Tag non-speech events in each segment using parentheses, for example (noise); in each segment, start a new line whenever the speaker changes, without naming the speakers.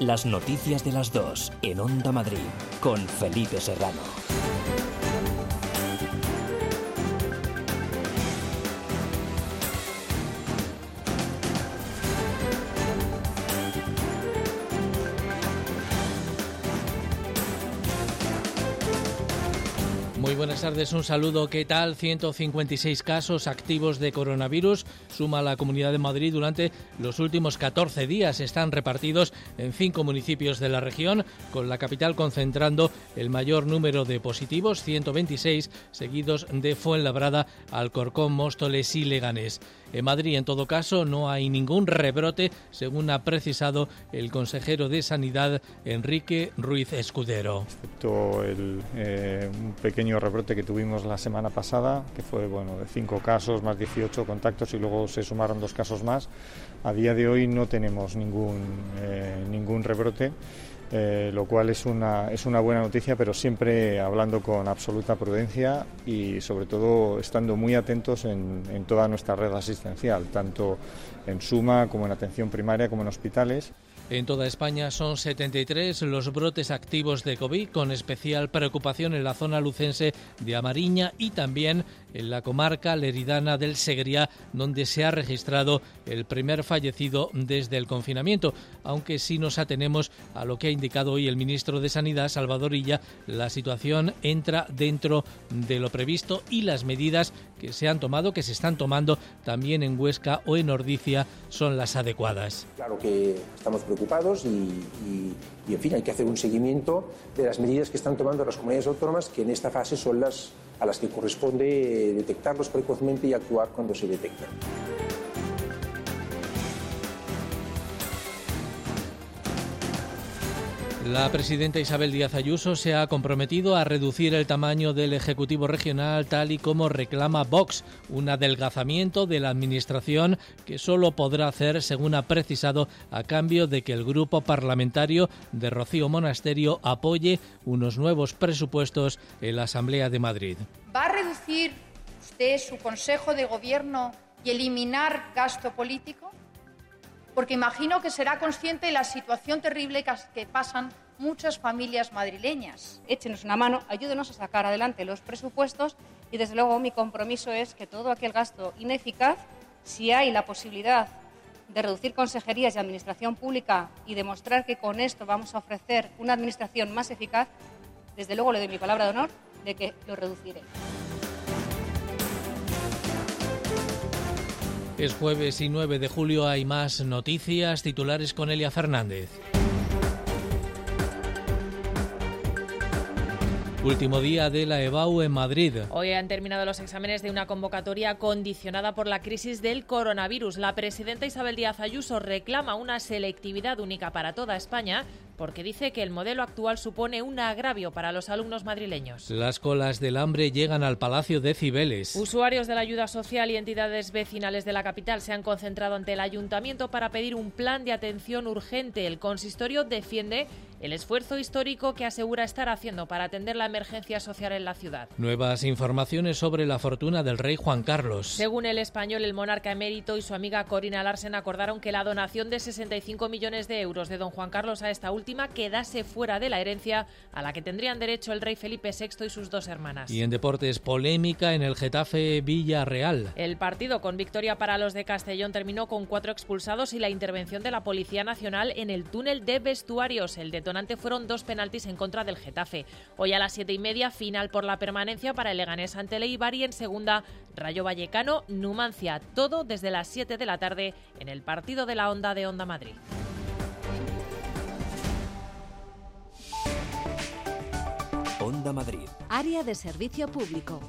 Las noticias de las dos en Onda Madrid con Felipe Serrano.
Muy buenas tardes, un saludo. ¿Qué tal? 156 casos activos de coronavirus suma la Comunidad de Madrid durante los últimos 14 días. Están repartidos en cinco municipios de la región, con la capital concentrando el mayor número de positivos, 126, seguidos de Fuenlabrada, Alcorcón, Móstoles y Leganés. En Madrid, en todo caso, no hay ningún rebrote, según ha precisado el consejero de Sanidad, Enrique Ruiz Escudero.
Excepto el, eh, un pequeño rebrote que tuvimos la semana pasada, que fue bueno, de 5 casos más 18 contactos y luego se sumaron dos casos más. A día de hoy no tenemos ningún, eh, ningún rebrote. Eh, lo cual es una, es una buena noticia, pero siempre hablando con absoluta prudencia y sobre todo estando muy atentos en, en toda nuestra red asistencial, tanto en suma como en atención primaria como en hospitales.
En toda España son 73 los brotes activos de COVID, con especial preocupación en la zona lucense de Amariña y también en la comarca leridana del Segriá, donde se ha registrado el primer fallecido desde el confinamiento. Aunque si nos atenemos a lo que ha indicado hoy el ministro de Sanidad, Salvador Illa, la situación entra dentro de lo previsto y las medidas que se han tomado, que se están tomando también en Huesca o en Ordicia, son las adecuadas.
Claro que estamos preocupados y, en fin, hay que hacer un seguimiento de las medidas que están tomando las comunidades autónomas, que en esta fase son las a las que corresponde detectarlos precozmente y actuar cuando se detectan.
La presidenta Isabel Díaz Ayuso se ha comprometido a reducir el tamaño del Ejecutivo Regional tal y como reclama Vox, un adelgazamiento de la Administración que solo podrá hacer, según ha precisado, a cambio de que el grupo parlamentario de Rocío Monasterio apoye unos nuevos presupuestos en la Asamblea de Madrid.
¿Va a reducir usted su Consejo de Gobierno y eliminar gasto político? Porque imagino que será consciente de la situación terrible que pasan muchas familias madrileñas.
Échenos una mano, ayúdenos a sacar adelante los presupuestos y desde luego mi compromiso es que todo aquel gasto ineficaz, si hay la posibilidad de reducir consejerías y administración pública y demostrar que con esto vamos a ofrecer una administración más eficaz, desde luego le doy mi palabra de honor de que lo reduciré.
Es jueves y 9 de julio, hay más noticias, titulares con Elia Fernández. Último día de la EBAU en Madrid.
Hoy han terminado los exámenes de una convocatoria condicionada por la crisis del coronavirus. La presidenta Isabel Díaz Ayuso reclama una selectividad única para toda España porque dice que el modelo actual supone un agravio para los alumnos madrileños.
Las colas del hambre llegan al Palacio de Cibeles.
Usuarios de la ayuda social y entidades vecinales de la capital se han concentrado ante el ayuntamiento para pedir un plan de atención urgente. El consistorio defiende el esfuerzo histórico que asegura estar haciendo para atender la emergencia social en la ciudad.
Nuevas informaciones sobre la fortuna del rey Juan Carlos.
Según el español, el monarca emérito y su amiga Corina Larsen acordaron que la donación de 65 millones de euros de don Juan Carlos a esta última quedase fuera de la herencia a la que tendrían derecho el rey Felipe VI y sus dos hermanas.
Y en deportes, polémica en el Getafe Villarreal.
El partido con victoria para los de Castellón terminó con cuatro expulsados y la intervención de la Policía Nacional en el túnel de vestuarios. El detonante fueron dos penaltis en contra del Getafe. Hoy a las siete y media, final por la permanencia para el Leganés ante el Eibar y en segunda, Rayo Vallecano, Numancia. Todo desde las 7 de la tarde en el partido de la Onda de Onda Madrid.
Onda Madrid.
Área de servicio público.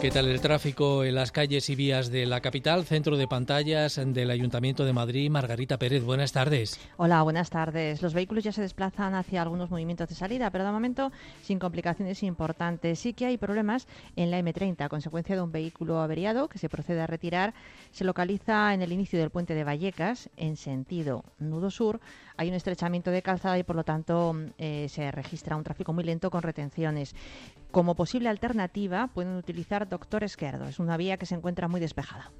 ¿Qué tal el tráfico en las calles y vías de la capital? Centro de pantallas del Ayuntamiento de Madrid. Margarita Pérez, buenas tardes.
Hola, buenas tardes. Los vehículos ya se desplazan hacia algunos movimientos de salida, pero de momento sin complicaciones importantes. Sí que hay problemas en la M30 a consecuencia de un vehículo averiado que se procede a retirar. Se localiza en el inicio del puente de Vallecas, en sentido nudo sur. Hay un estrechamiento de calzada y por lo tanto eh, se registra un tráfico muy lento con retenciones. Como posible alternativa pueden utilizar Doctor Esquerdo. Es una vía que se encuentra muy despejada.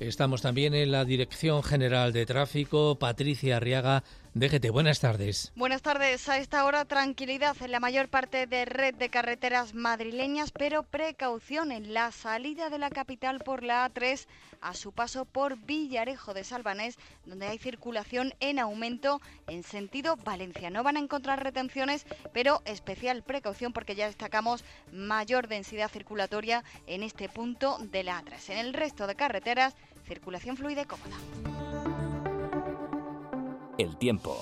Estamos también en la Dirección General de Tráfico. Patricia Arriaga, DGT. Buenas tardes.
Buenas tardes. A esta hora tranquilidad en la mayor parte de red de carreteras madrileñas, pero precaución en la salida de la capital por la A3 a su paso por Villarejo de Salvanés, donde hay circulación en aumento en sentido Valencia. No van a encontrar retenciones, pero especial precaución porque ya destacamos mayor densidad circulatoria en este punto de la A3. En el resto de carreteras circulación fluida y cómoda.
El tiempo.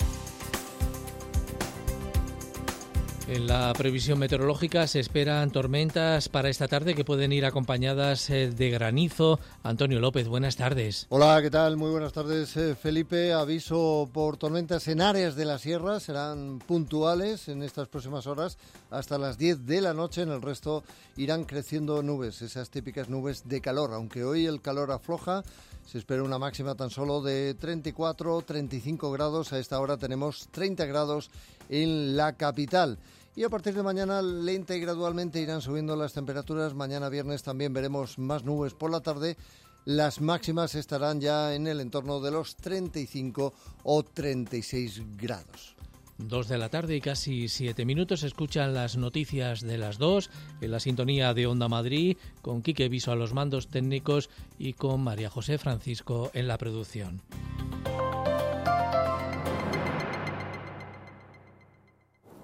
En la previsión meteorológica se esperan tormentas para esta tarde que pueden ir acompañadas eh, de granizo. Antonio López, buenas tardes.
Hola, ¿qué tal? Muy buenas tardes, eh, Felipe. Aviso por tormentas en áreas de la sierra. Serán puntuales en estas próximas horas hasta las 10 de la noche. En el resto irán creciendo nubes, esas típicas nubes de calor. Aunque hoy el calor afloja, se espera una máxima tan solo de 34-35 grados. A esta hora tenemos 30 grados en la capital. Y a partir de mañana lenta y gradualmente irán subiendo las temperaturas. Mañana viernes también veremos más nubes por la tarde. Las máximas estarán ya en el entorno de los 35 o 36 grados.
Dos de la tarde y casi siete minutos escuchan las noticias de las dos en la sintonía de Onda Madrid con Quique Viso a los mandos técnicos y con María José Francisco en la producción.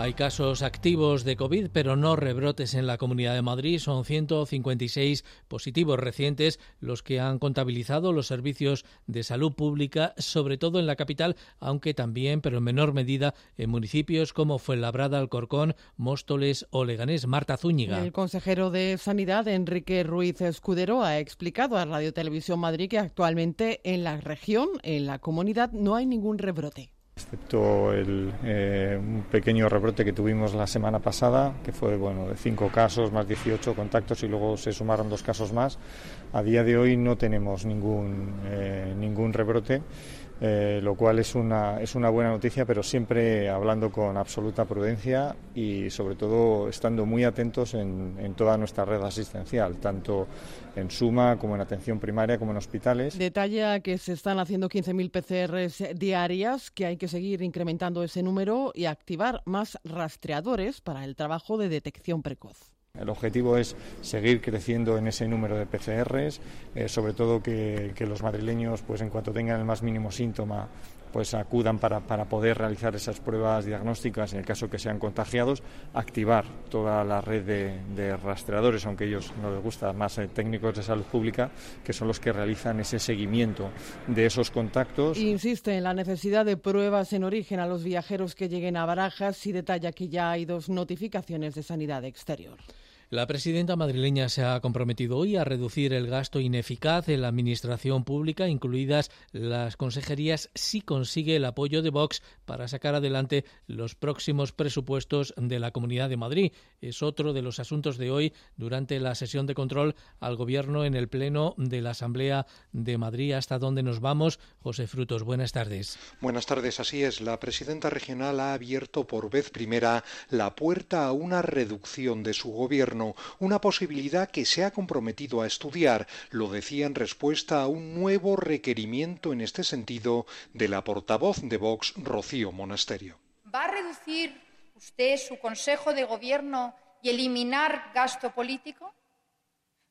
Hay casos activos de COVID, pero no rebrotes en la Comunidad de Madrid. Son 156 positivos recientes los que han contabilizado los servicios de salud pública, sobre todo en la capital, aunque también, pero en menor medida, en municipios como Fuenlabrada, Alcorcón, Móstoles o Leganés. Marta Zúñiga.
El consejero de Sanidad, Enrique Ruiz Escudero, ha explicado a Radio Televisión Madrid que actualmente en la región, en la comunidad, no hay ningún rebrote
excepto el, eh, un pequeño rebrote que tuvimos la semana pasada, que fue bueno de cinco casos más 18 contactos y luego se sumaron dos casos más. A día de hoy no tenemos ningún, eh, ningún rebrote eh, lo cual es una, es una buena noticia, pero siempre hablando con absoluta prudencia y sobre todo estando muy atentos en, toda nuestra red asistencial, tanto en suma como en atención primaria como en hospitales.
Detalla que se están haciendo 15.000 PCRs diarias, que hay que seguir incrementando ese número y activar más rastreadores para el trabajo de detección precoz.
El objetivo es seguir creciendo en ese número de PCRs, eh, sobre todo que, los madrileños, pues en cuanto tengan el más mínimo síntoma, pues acudan para, poder realizar esas pruebas diagnósticas en el caso que sean contagiados, activar toda la red de, rastreadores, aunque ellos no les gusta más eh, técnicos de salud pública, que son los que realizan ese seguimiento de esos contactos.
Insiste en la necesidad de pruebas en origen a los viajeros que lleguen a Barajas y detalla que ya hay dos notificaciones de sanidad exterior.
La presidenta madrileña se ha comprometido hoy a reducir el gasto ineficaz en la administración pública, incluidas las consejerías, si consigue el apoyo de Vox para sacar adelante los próximos presupuestos de la Comunidad de Madrid. Es otro de los asuntos de hoy durante la sesión de control al Gobierno en el Pleno de la Asamblea de Madrid. ¿Hasta dónde nos vamos? José Frutos, buenas tardes.
Buenas tardes, así es. La presidenta regional ha abierto por vez primera la puerta a una reducción de su gobierno gobierno, una posibilidad que se ha comprometido a estudiar, lo decía en respuesta a un nuevo requerimiento en este sentido de la portavoz de Vox, Rocío Monasterio.
¿Va a reducir usted su Consejo de Gobierno y eliminar gasto político?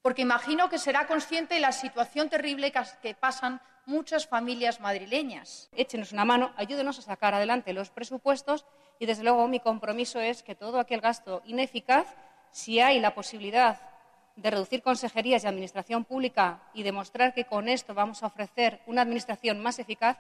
Porque imagino que será consciente de la situación terrible que pasan muchas familias madrileñas.
Échenos una mano, ayúdenos a sacar adelante los presupuestos y, desde luego, mi compromiso es que todo aquel gasto ineficaz, si hay la posibilidad de reducir consejerías y administración pública y demostrar que con esto vamos a ofrecer una administración más eficaz,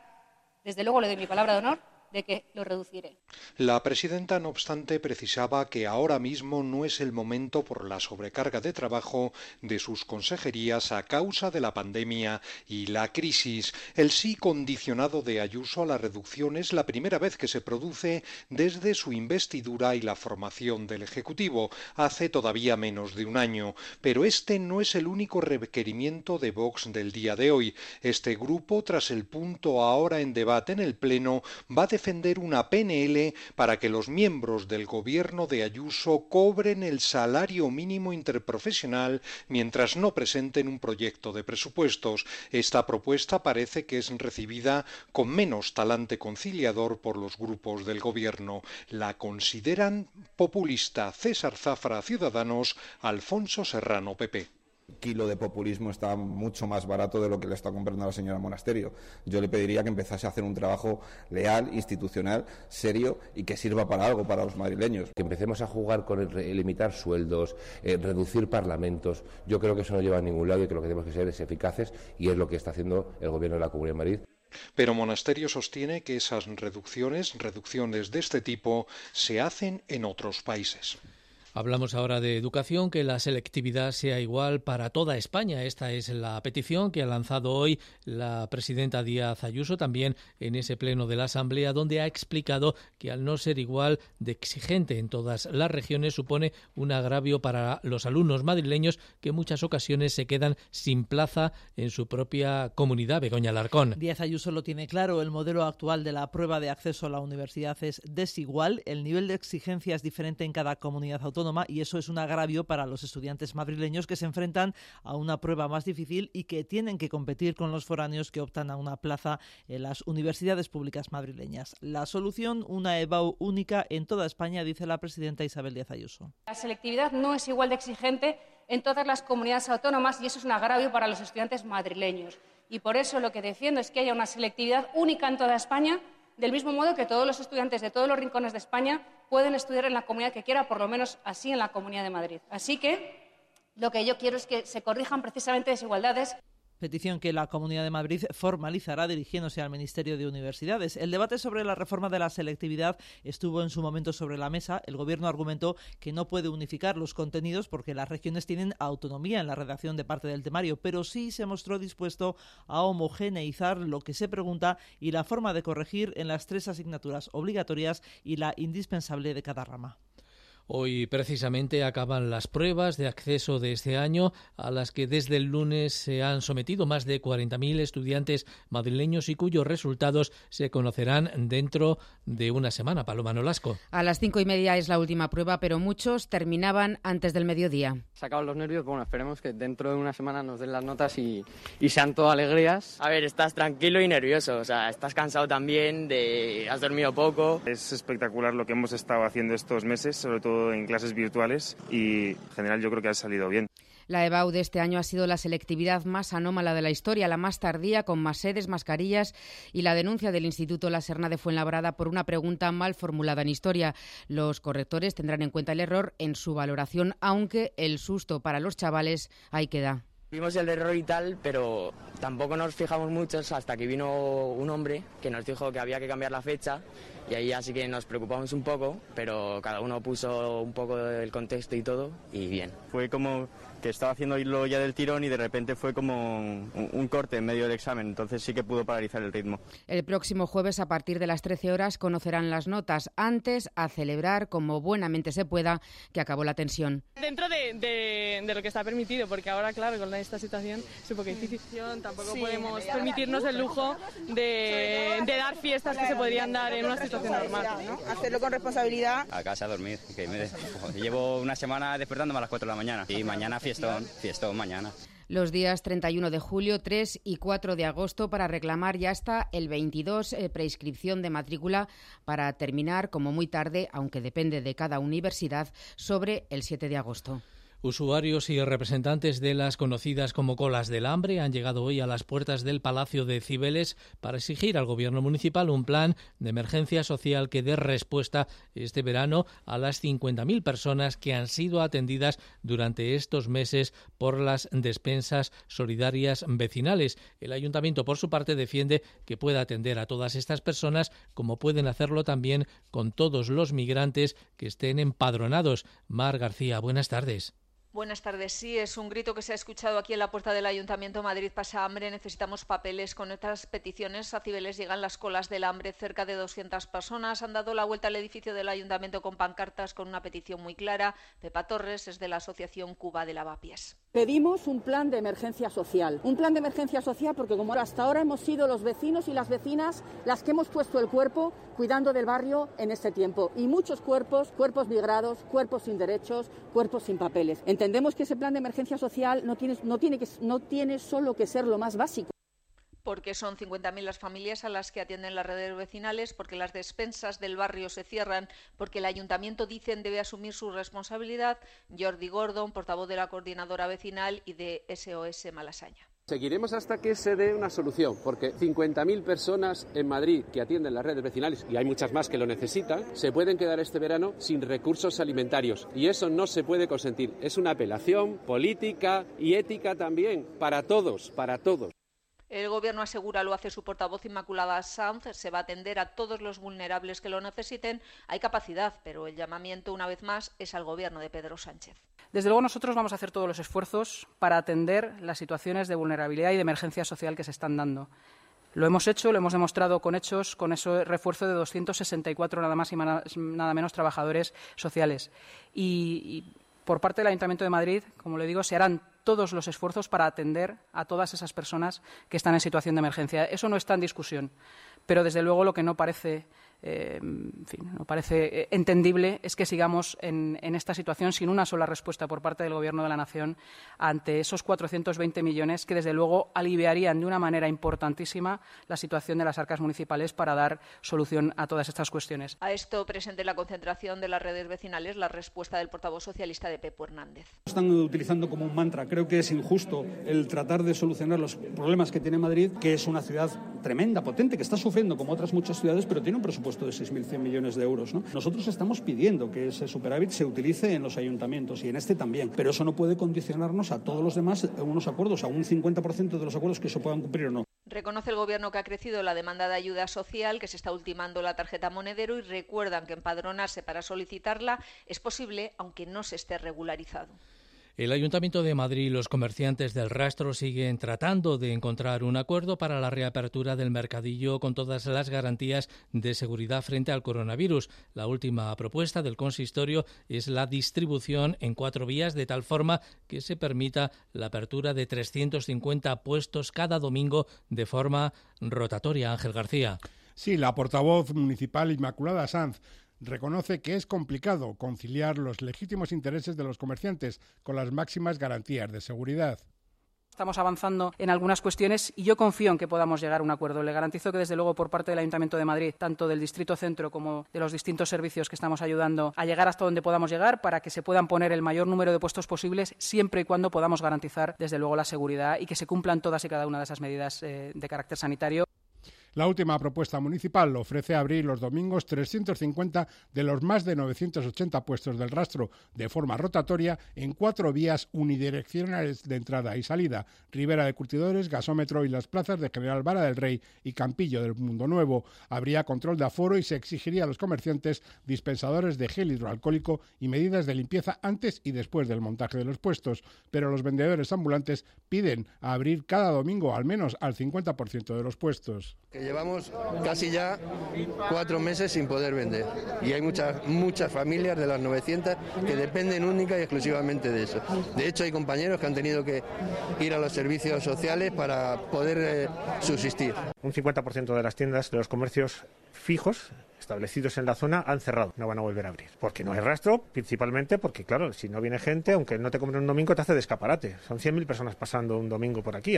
desde luego le doy mi palabra de honor de que lo reduciré.
La presidenta, no obstante, precisaba que ahora mismo no es el momento por la sobrecarga de trabajo de sus consejerías a causa de la pandemia y la crisis. El sí condicionado de Ayuso a la reducción es la primera vez que se produce desde su investidura y la formación del Ejecutivo, hace todavía menos de un año. Pero este no es el único requerimiento de Vox del día de hoy. Este grupo, tras el punto ahora en debate en el Pleno, va a defender una PNL para que los miembros del gobierno de Ayuso cobren el salario mínimo interprofesional mientras no presenten un proyecto de presupuestos. Esta propuesta parece que es recibida con menos talante conciliador por los grupos del gobierno. La consideran populista César Zafra Ciudadanos, Alfonso Serrano PP
kilo de populismo está mucho más barato de lo que le está comprando a la señora Monasterio. Yo le pediría que empezase a hacer un trabajo leal, institucional, serio y que sirva para algo para los madrileños.
Que empecemos a jugar con el, limitar sueldos, eh, reducir parlamentos. Yo creo que eso no lleva a ningún lado y que lo que tenemos que ser es eficaces y es lo que está haciendo el Gobierno de la Comunidad de Madrid.
Pero Monasterio sostiene que esas reducciones, reducciones de este tipo, se hacen en otros países.
Hablamos ahora de educación, que la selectividad sea igual para toda España. Esta es la petición que ha lanzado hoy la presidenta Díaz Ayuso también en ese pleno de la Asamblea, donde ha explicado que al no ser igual de exigente en todas las regiones supone un agravio para los alumnos madrileños que muchas ocasiones se quedan sin plaza en su propia comunidad. Begoña Larcón.
Díaz Ayuso lo tiene claro. El modelo actual de la prueba de acceso a la universidad es desigual. El nivel de exigencia es diferente en cada comunidad autónoma y eso es un agravio para los estudiantes madrileños que se enfrentan a una prueba más difícil y que tienen que competir con los foráneos que optan a una plaza en las universidades públicas madrileñas. La solución, una EBAU única en toda España, dice la presidenta Isabel Díaz Ayuso.
La selectividad no es igual de exigente en todas las comunidades autónomas y eso es un agravio para los estudiantes madrileños. Y por eso lo que defiendo es que haya una selectividad única en toda España del mismo modo que todos los estudiantes de todos los rincones de España pueden estudiar en la comunidad que quiera, por lo menos así en la Comunidad de Madrid. Así que lo que yo quiero es que se corrijan precisamente desigualdades
petición que la Comunidad de Madrid formalizará dirigiéndose al Ministerio de Universidades. El debate sobre la reforma de la selectividad estuvo en su momento sobre la mesa. El Gobierno argumentó que no puede unificar los contenidos porque las regiones tienen autonomía en la redacción de parte del temario, pero sí se mostró dispuesto a homogeneizar lo que se pregunta y la forma de corregir en las tres asignaturas obligatorias y la indispensable de cada rama.
Hoy precisamente acaban las pruebas de acceso de este año a las que desde el lunes se han sometido más de 40.000 estudiantes madrileños y cuyos resultados se conocerán dentro de una semana. Paloma Nolasco.
A las cinco y media es la última prueba, pero muchos terminaban antes del mediodía.
Sacaban los nervios, bueno, esperemos que dentro de una semana nos den las notas y, y sean todo alegrías.
A ver, estás tranquilo y nervioso, o sea, estás cansado también, de, has dormido poco.
Es espectacular lo que hemos estado haciendo estos meses, sobre todo en clases virtuales y en general yo creo que ha salido bien.
La EBAU de este año ha sido la selectividad más anómala de la historia, la más tardía, con más sedes, mascarillas y la denuncia del Instituto La Serna de Fuenlabrada por una pregunta mal formulada en historia. Los correctores tendrán en cuenta el error en su valoración, aunque el susto para los chavales ahí queda.
Vimos el error y tal, pero tampoco nos fijamos mucho hasta que vino un hombre que nos dijo que había que cambiar la fecha y ahí así que nos preocupamos un poco, pero cada uno puso un poco del contexto y todo y bien.
Fue como que estaba haciendo hilo ya del tirón y de repente fue como un, corte en medio del examen, entonces sí que pudo paralizar el ritmo.
El próximo jueves a partir de las 13 horas conocerán las notas, antes a celebrar como buenamente se pueda que acabó la tensión.
Dentro de, lo que está permitido, porque ahora claro, con esta situación es un poco difícil.
tampoco podemos permitirnos el lujo de, dar fiestas que se podrían dar en una situación normal.
Hacerlo con responsabilidad.
A casa a dormir, que me llevo una semana despertándome a las 4 de la mañana y mañana fiestón, fiestón mañana
los días 31 de julio, 3 y 4 de agosto para reclamar ya hasta el 22 eh, prescripción de matrícula para terminar como muy tarde, aunque depende de cada universidad, sobre el 7 de agosto.
Usuarios y representantes de las conocidas como colas del hambre han llegado hoy a las puertas del Palacio de Cibeles para exigir al gobierno municipal un plan de emergencia social que dé respuesta este verano a las 50.000 personas que han sido atendidas durante estos meses por las despensas solidarias vecinales. El ayuntamiento, por su parte, defiende que pueda atender a todas estas personas como pueden hacerlo también con todos los migrantes que estén empadronados. Mar García, buenas tardes.
Buenas tardes. Sí, es un grito que se ha escuchado aquí en la puerta del Ayuntamiento Madrid pasa hambre. Necesitamos papeles. Con estas peticiones a Cibeles llegan las colas del hambre. Cerca de 200 personas han dado la vuelta al edificio del Ayuntamiento con pancartas con una petición muy clara. Pepa Torres es de la Asociación Cuba de Lavapiés.
Pedimos un plan de emergencia social. Un plan de emergencia social porque como hasta ahora hemos sido los vecinos y las vecinas las que hemos puesto el cuerpo cuidando del barrio en este tiempo. Y muchos cuerpos, cuerpos migrados, cuerpos sin derechos, cuerpos sin papeles. Entendemos que ese plan de emergencia social no tiene, no tiene, que, no tiene solo que ser lo más básico
porque son 50.000 las familias a las que atienden las redes vecinales, porque las despensas del barrio se cierran, porque el ayuntamiento, dicen, debe asumir su responsabilidad. Jordi Gordon, portavoz de la coordinadora vecinal y de SOS Malasaña.
Seguiremos hasta que se dé una solución, porque 50.000 personas en Madrid que atienden las redes vecinales, y hay muchas más que lo necesitan, se pueden quedar este verano sin recursos alimentarios. Y eso no se puede consentir. Es una apelación política y ética también, para todos, para todos.
El Gobierno asegura, lo hace su portavoz Inmaculada Sanz, se va a atender a todos los vulnerables que lo necesiten. Hay capacidad, pero el llamamiento, una vez más, es al Gobierno de Pedro Sánchez.
Desde luego nosotros vamos a hacer todos los esfuerzos para atender las situaciones de vulnerabilidad y de emergencia social que se están dando. Lo hemos hecho, lo hemos demostrado con hechos, con ese refuerzo de 264 nada más y nada menos trabajadores sociales. Y, y por parte del Ayuntamiento de Madrid, como le digo, se harán todos los esfuerzos para atender a todas esas personas que están en situación de emergencia. Eso no está en discusión, pero desde luego lo que no parece eh, en fin, no parece eh, entendible es que sigamos en, esta situación sin una sola respuesta por parte del Gobierno de la Nación ante esos 420 millones que, desde luego, aliviarían de una manera importantísima la situación de las arcas municipales para dar solución a todas estas cuestiones.
A esto presente la concentración de las redes vecinales la respuesta del portavoz socialista de Pepo Hernández.
Están utilizando como un mantra. Creo que es injusto el tratar de solucionar los problemas que tiene Madrid, que es una ciudad tremenda, potente, que está sufriendo como otras muchas ciudades, pero tiene un presupuesto de 6.100 millones de euros. Nosotros estamos pidiendo que ese superávit se utilice en los ayuntamientos y en este también, pero eso no puede condicionarnos a todos los demás unos acuerdos, a un 50% de los acuerdos que se puedan cumplir o no.
Reconoce el Gobierno que ha crecido la demanda de ayuda social, que se está ultimando la tarjeta monedero y recuerdan que empadronarse para solicitarla es posible aunque no se esté regularizado.
El Ayuntamiento de Madrid y los comerciantes del rastro siguen tratando de encontrar un acuerdo para la reapertura del mercadillo con todas las garantías de seguridad frente al coronavirus. La última propuesta del consistorio es la distribución en cuatro vías de tal forma que se permita la apertura de 350 puestos cada domingo de forma rotatoria. Ángel García.
Sí, la portavoz municipal Inmaculada Sanz reconoce que es complicado conciliar los legítimos intereses de los comerciantes con las máximas garantías de seguridad.
Estamos avanzando en algunas cuestiones y yo confío en que podamos llegar a un acuerdo. Le garantizo que, desde luego, por parte del Ayuntamiento de Madrid, tanto del Distrito Centro como de los distintos servicios que estamos ayudando a llegar hasta donde podamos llegar para que se puedan poner el mayor número de puestos posibles, siempre y cuando podamos garantizar, desde luego, la seguridad y que se cumplan todas y cada una de esas medidas eh, de carácter sanitario.
La última propuesta municipal ofrece abrir los domingos 350 de los más de 980 puestos del rastro de forma rotatoria en cuatro vías unidireccionales de entrada y salida, Ribera de Curtidores, Gasómetro y las plazas de General Vara del Rey y Campillo del Mundo Nuevo. Habría control de aforo y se exigiría a los comerciantes dispensadores de gel hidroalcohólico y medidas de limpieza antes y después del montaje de los puestos, pero los vendedores ambulantes piden abrir cada domingo al menos al 50% de los puestos
llevamos casi ya cuatro meses sin poder vender y hay muchas, muchas familias de las 900 que dependen única y exclusivamente de eso. De hecho, hay compañeros que han tenido que ir a los servicios sociales para poder eh, subsistir.
Un 50% de las tiendas de los comercios fijos establecidos en la zona han cerrado, no van a volver a abrir. Porque no hay rastro, principalmente porque, claro, si no viene gente, aunque no te compren un domingo, te hace de escaparate. Son 100.000 personas pasando un domingo por aquí.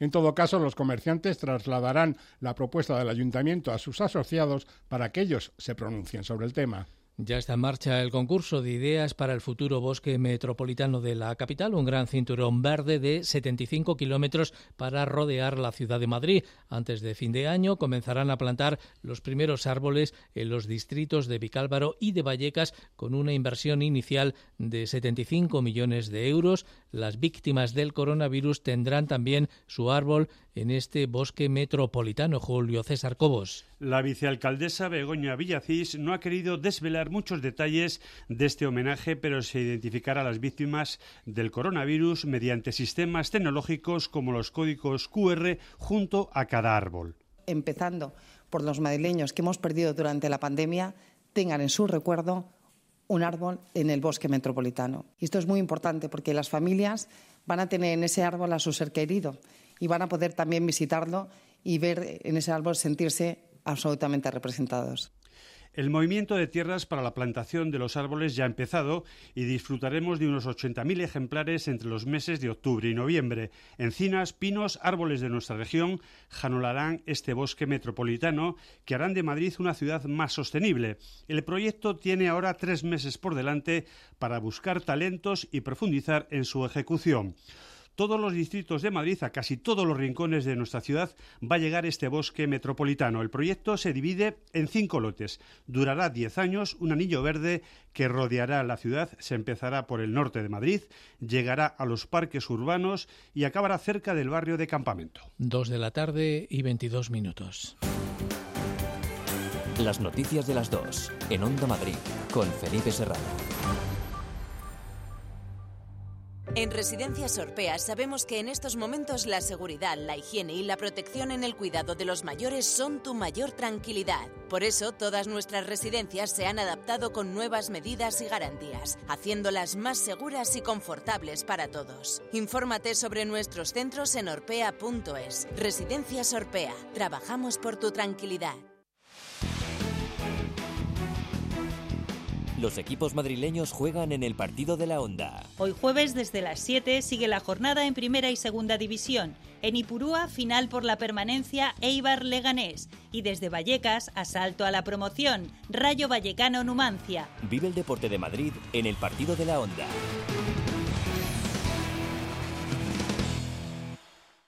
En todo caso, los comerciantes trasladarán la propuesta del ayuntamiento a sus asociados para que ellos se pronuncien sobre el tema.
Ya está en marcha el concurso de ideas para el futuro bosque metropolitano de la capital, un gran cinturón verde de 75 kilómetros para rodear la ciudad de Madrid. Antes de fin de año comenzarán a plantar los primeros árboles en los distritos de Vicálvaro y de Vallecas con una inversión inicial de 75 millones de euros. Las víctimas del coronavirus tendrán también su árbol en este bosque metropolitano. Julio César Cobos.
La vicealcaldesa Begoña Villacís no ha querido desvelar muchos detalles de este homenaje, pero se identificará a las víctimas del coronavirus mediante sistemas tecnológicos como los códigos QR junto a cada árbol.
Empezando por los madrileños que hemos perdido durante la pandemia, tengan en su recuerdo un árbol en el bosque metropolitano. Y esto es muy importante porque las familias van a tener en ese árbol a su ser querido y van a poder también visitarlo y ver en ese árbol sentirse absolutamente representados.
El movimiento de tierras para la plantación de los árboles ya ha empezado y disfrutaremos de unos 80.000 ejemplares entre los meses de octubre y noviembre. Encinas, pinos, árboles de nuestra región janolarán este bosque metropolitano que harán de Madrid una ciudad más sostenible. El proyecto tiene ahora tres meses por delante para buscar talentos y profundizar en su ejecución todos los distritos de Madrid, a casi todos los rincones de nuestra ciudad, va a llegar este bosque metropolitano. El proyecto se divide en cinco lotes. Durará diez años, un anillo verde que rodeará la ciudad, se empezará por el norte de Madrid, llegará a los parques urbanos y acabará cerca del barrio de Campamento.
Dos de la tarde y veintidós minutos.
Las noticias de las dos, en Onda Madrid, con Felipe Serrano.
En Residencias Orpea sabemos que en estos momentos la seguridad, la higiene y la protección en el cuidado de los mayores son tu mayor tranquilidad. Por eso todas nuestras residencias se han adaptado con nuevas medidas y garantías, haciéndolas más seguras y confortables para todos. Infórmate sobre nuestros centros en orpea.es. Residencias Orpea. Trabajamos por tu tranquilidad.
Los equipos madrileños juegan en el partido de la Onda.
Hoy jueves desde las 7 sigue la jornada en Primera y Segunda División. En Ipurúa, final por la permanencia Eibar Leganés. Y desde Vallecas, asalto a la promoción, Rayo Vallecano Numancia.
Vive el deporte de Madrid en el partido de la Onda.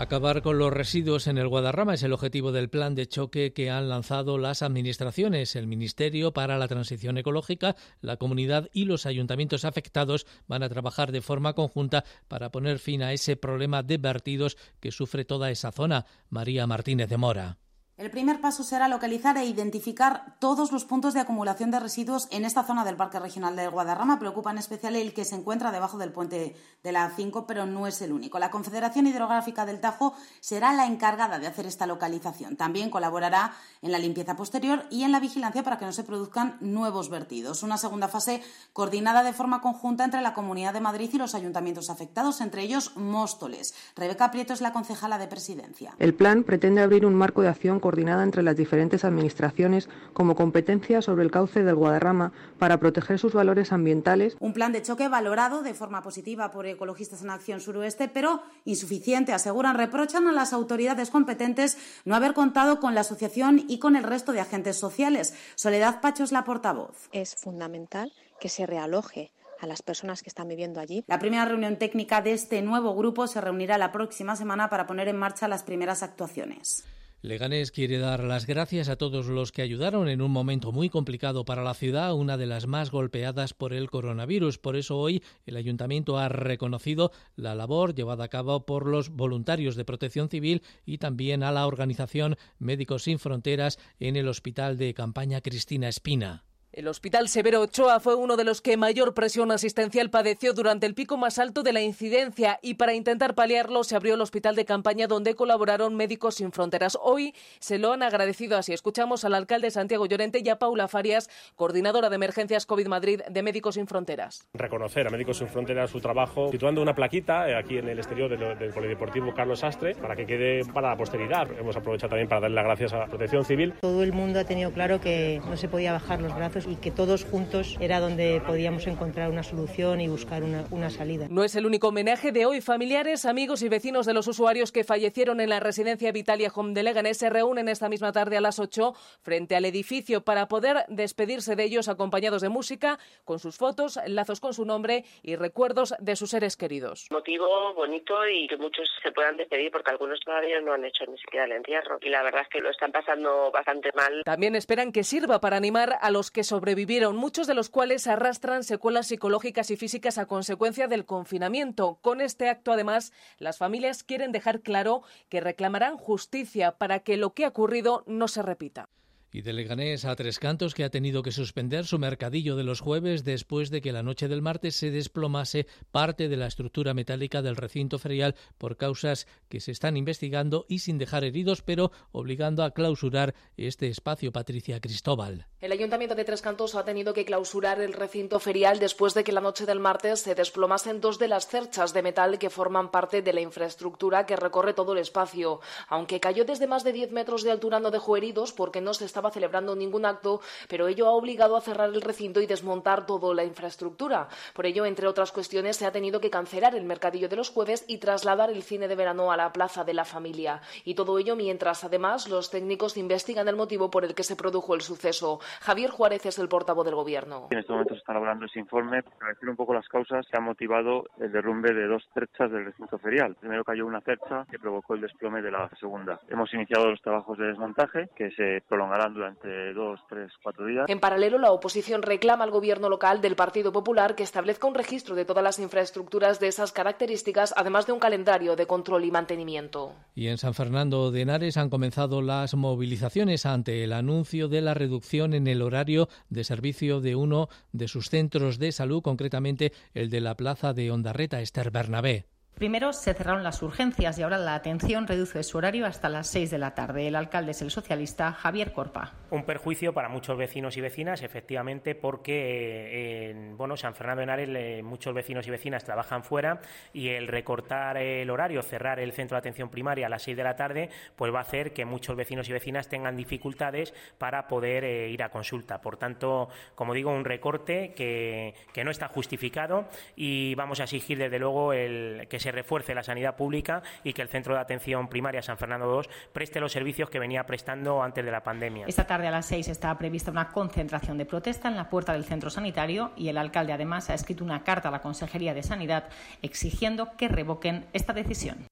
Acabar con los residuos en el Guadarrama es el objetivo del plan de choque que han lanzado las administraciones. El Ministerio para la Transición Ecológica, la comunidad y los ayuntamientos afectados van a trabajar de forma conjunta para poner fin a ese problema de vertidos que sufre toda esa zona. María Martínez de Mora.
El primer paso será localizar e identificar todos los puntos de acumulación de residuos en esta zona del Parque Regional del Guadarrama. Preocupa en especial el que se encuentra debajo del puente de la A5, pero no es el único. La Confederación Hidrográfica del Tajo será la encargada de hacer esta localización. También colaborará en la limpieza posterior y en la vigilancia para que no se produzcan nuevos vertidos. Una segunda fase coordinada de forma conjunta entre la Comunidad de Madrid y los ayuntamientos afectados, entre ellos Móstoles. Rebeca Prieto es la concejala de presidencia.
El plan pretende abrir un marco de acción coordinada entre las diferentes administraciones como competencia sobre el cauce del Guadarrama para proteger sus valores ambientales.
Un plan de choque valorado de forma positiva por Ecologistas en Acción Suroeste, pero insuficiente, aseguran, reprochan a las autoridades competentes no haber contado con la asociación y con el resto de agentes sociales. Soledad Pacho es la portavoz.
Es fundamental que se realoje a las personas que están viviendo allí.
La primera reunión técnica de este nuevo grupo se reunirá la próxima semana para poner en marcha las primeras actuaciones.
Leganés quiere dar las gracias a todos los que ayudaron en un momento muy complicado para la ciudad, una de las más golpeadas por el coronavirus. Por eso hoy el ayuntamiento ha reconocido la labor llevada a cabo por los voluntarios de protección civil y también a la organización Médicos Sin Fronteras en el Hospital de Campaña Cristina Espina.
El Hospital Severo Ochoa fue uno de los que mayor presión asistencial padeció durante el pico más alto de la incidencia y para intentar paliarlo se abrió el hospital de campaña donde colaboraron Médicos Sin Fronteras. Hoy se lo han agradecido así. Escuchamos al alcalde Santiago Llorente y a Paula Farias, coordinadora de emergencias COVID Madrid de Médicos Sin Fronteras.
Reconocer a Médicos Sin Fronteras su trabajo situando una plaquita eh, aquí en el exterior del, Polideportivo Carlos Astre para que quede para la posteridad. Hemos aprovechado también para darle las gracias a la Protección Civil.
Todo el mundo ha tenido claro que no se podía bajar los brazos y que todos juntos era donde podíamos encontrar una solución y buscar una, una, salida.
No es el único homenaje de hoy. Familiares, amigos y vecinos de los usuarios que fallecieron en la residencia Vitalia Home de Leganés se reúnen esta misma tarde a las 8 frente al edificio para poder despedirse de ellos acompañados de música, con sus fotos, lazos con su nombre y recuerdos de sus seres queridos.
Motivo bonito y que muchos se puedan despedir porque algunos todavía no han hecho ni siquiera el entierro y la verdad es que lo están pasando bastante mal.
También esperan que sirva para animar a los que sobrevivieron muchos de los cuales arrastran secuelas psicológicas y físicas a consecuencia del confinamiento. Con este acto, además, las familias quieren dejar claro que reclamarán justicia para que lo que ha ocurrido no se repita
y de Leganés a Tres Cantos, que ha tenido que suspender su mercadillo de los jueves después de que la noche del martes se desplomase parte de la estructura metálica del recinto ferial por causas que se están investigando y sin dejar heridos, pero obligando a clausurar este espacio. Patricia Cristóbal.
El Ayuntamiento de Tres Cantos ha tenido que clausurar el recinto ferial después de que la noche del martes se desplomasen dos de las cerchas de metal que forman parte de la infraestructura que recorre todo el espacio. Aunque cayó desde más de 10 metros de altura no dejó heridos porque no se está estaba celebrando ningún acto, pero ello ha obligado a cerrar el recinto y desmontar toda la infraestructura. Por ello, entre otras cuestiones, se ha tenido que cancelar el mercadillo de los jueves y trasladar el cine de verano a la Plaza de la Familia. Y todo ello mientras, además, los técnicos investigan el motivo por el que se produjo el suceso. Javier Juárez es el portavoz del Gobierno.
En este momento se está elaborando ese informe para decir un poco las causas que han motivado el derrumbe de dos cerchas del recinto ferial. Primero cayó una cercha que provocó el desplome de la segunda. Hemos iniciado los trabajos de desmontaje que se prolongarán durante dos, tres, cuatro días.
En paralelo, la oposición reclama al gobierno local del Partido Popular que establezca un registro de todas las infraestructuras de esas características, además de un calendario de control y mantenimiento.
Y en San Fernando de Henares han comenzado las movilizaciones ante el anuncio de la reducción en el horario de servicio de uno de sus centros de salud, concretamente el de la plaza de Ondarreta, Esther Bernabé.
Primero se cerraron las urgencias y ahora la atención reduce su horario hasta las 6 de la tarde. El alcalde es el socialista Javier Corpa.
Un perjuicio para muchos vecinos y vecinas, efectivamente, porque en bueno, San Fernando de Henares muchos vecinos y vecinas trabajan fuera y el recortar el horario, cerrar el centro de atención primaria a las 6 de la tarde, pues va a hacer que muchos vecinos y vecinas tengan dificultades para poder eh, ir a consulta. Por tanto, como digo, un recorte que, que no está justificado y vamos a exigir desde luego el que se refuerce la sanidad pública y que el Centro de Atención Primaria San Fernando II preste los servicios que venía prestando antes de la pandemia.
Esta tarde a las seis está prevista una concentración de protesta en la puerta del centro sanitario y el alcalde además ha escrito una carta a la Consejería de Sanidad exigiendo que revoquen esta decisión.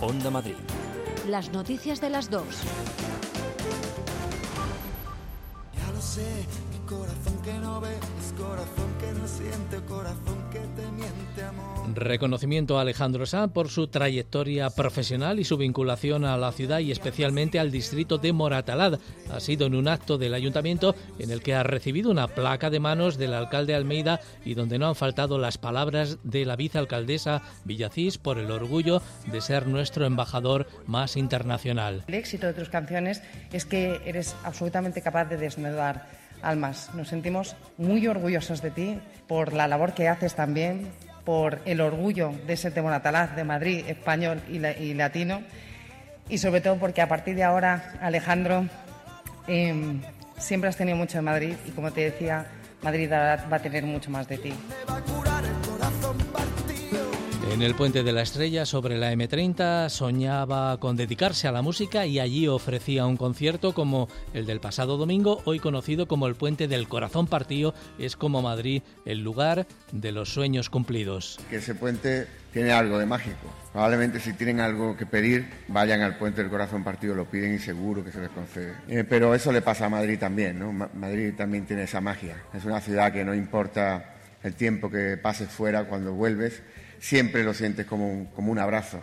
Onda Madrid.
Las noticias de las dos.
Ya lo sé, mi corazón que no ve, es corazón que no siente, corazón
Reconocimiento a Alejandro Sanz por su trayectoria profesional y su vinculación a la ciudad y especialmente al distrito de Moratalad. Ha sido en un acto del ayuntamiento en el que ha recibido una placa de manos del alcalde Almeida y donde no han faltado las palabras de la vicealcaldesa Villacís por el orgullo de ser nuestro embajador más internacional.
El éxito de tus canciones es que eres absolutamente capaz de desnudar almas. Nos sentimos muy orgullosos de ti por la labor que haces también, por el orgullo de ser de Monatalaz, de Madrid, español y, latino, y sobre todo porque a partir de ahora, Alejandro, em, siempre has tenido mucho de Madrid y como te decía, Madrid va a tener mucho más de ti.
En el Puente de la Estrella, sobre la M30, soñaba con dedicarse a la música y allí ofrecía un concierto como el del pasado domingo, hoy conocido como el Puente del Corazón Partido, es como Madrid el lugar de los sueños cumplidos.
Que ese puente tiene algo de mágico. Probablemente si tienen algo que pedir, vayan al Puente del Corazón Partido, lo piden y seguro que se les concede. Eh, pero eso le pasa a Madrid también, ¿no? Madrid también tiene esa magia. Es una ciudad que no importa el tiempo que pases fuera, cuando vuelves, siempre lo sientes como un, como un abrazo.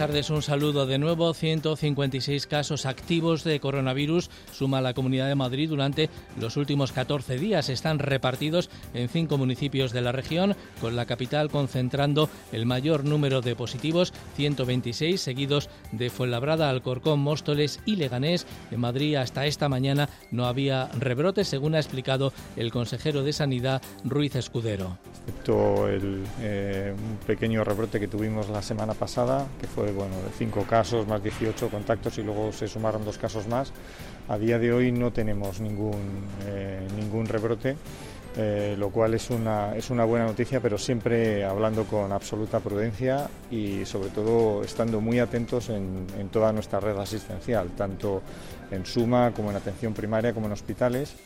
Tardes, un saludo de nuevo. 156 casos activos de coronavirus suma la Comunidad de Madrid durante los últimos 14 días. Están repartidos en cinco municipios de la región, con la capital concentrando el mayor número de positivos, 126, seguidos de Fuenlabrada, Alcorcón, Móstoles y Leganés. En Madrid hasta esta mañana no había rebrotes, según ha explicado el consejero de Sanidad, Ruiz Escudero.
Excepto el eh, pequeño rebrote que tuvimos la semana pasada, que fue bueno, de 5 casos más 18 contactos y luego se sumaron dos casos más. A día de hoy no tenemos ningún, eh, ningún rebrote. Eh, lo cual es una, es una buena noticia, pero siempre hablando con absoluta prudencia y sobre todo estando muy atentos en, en toda nuestra red asistencial, tanto en suma como en atención primaria como en hospitales.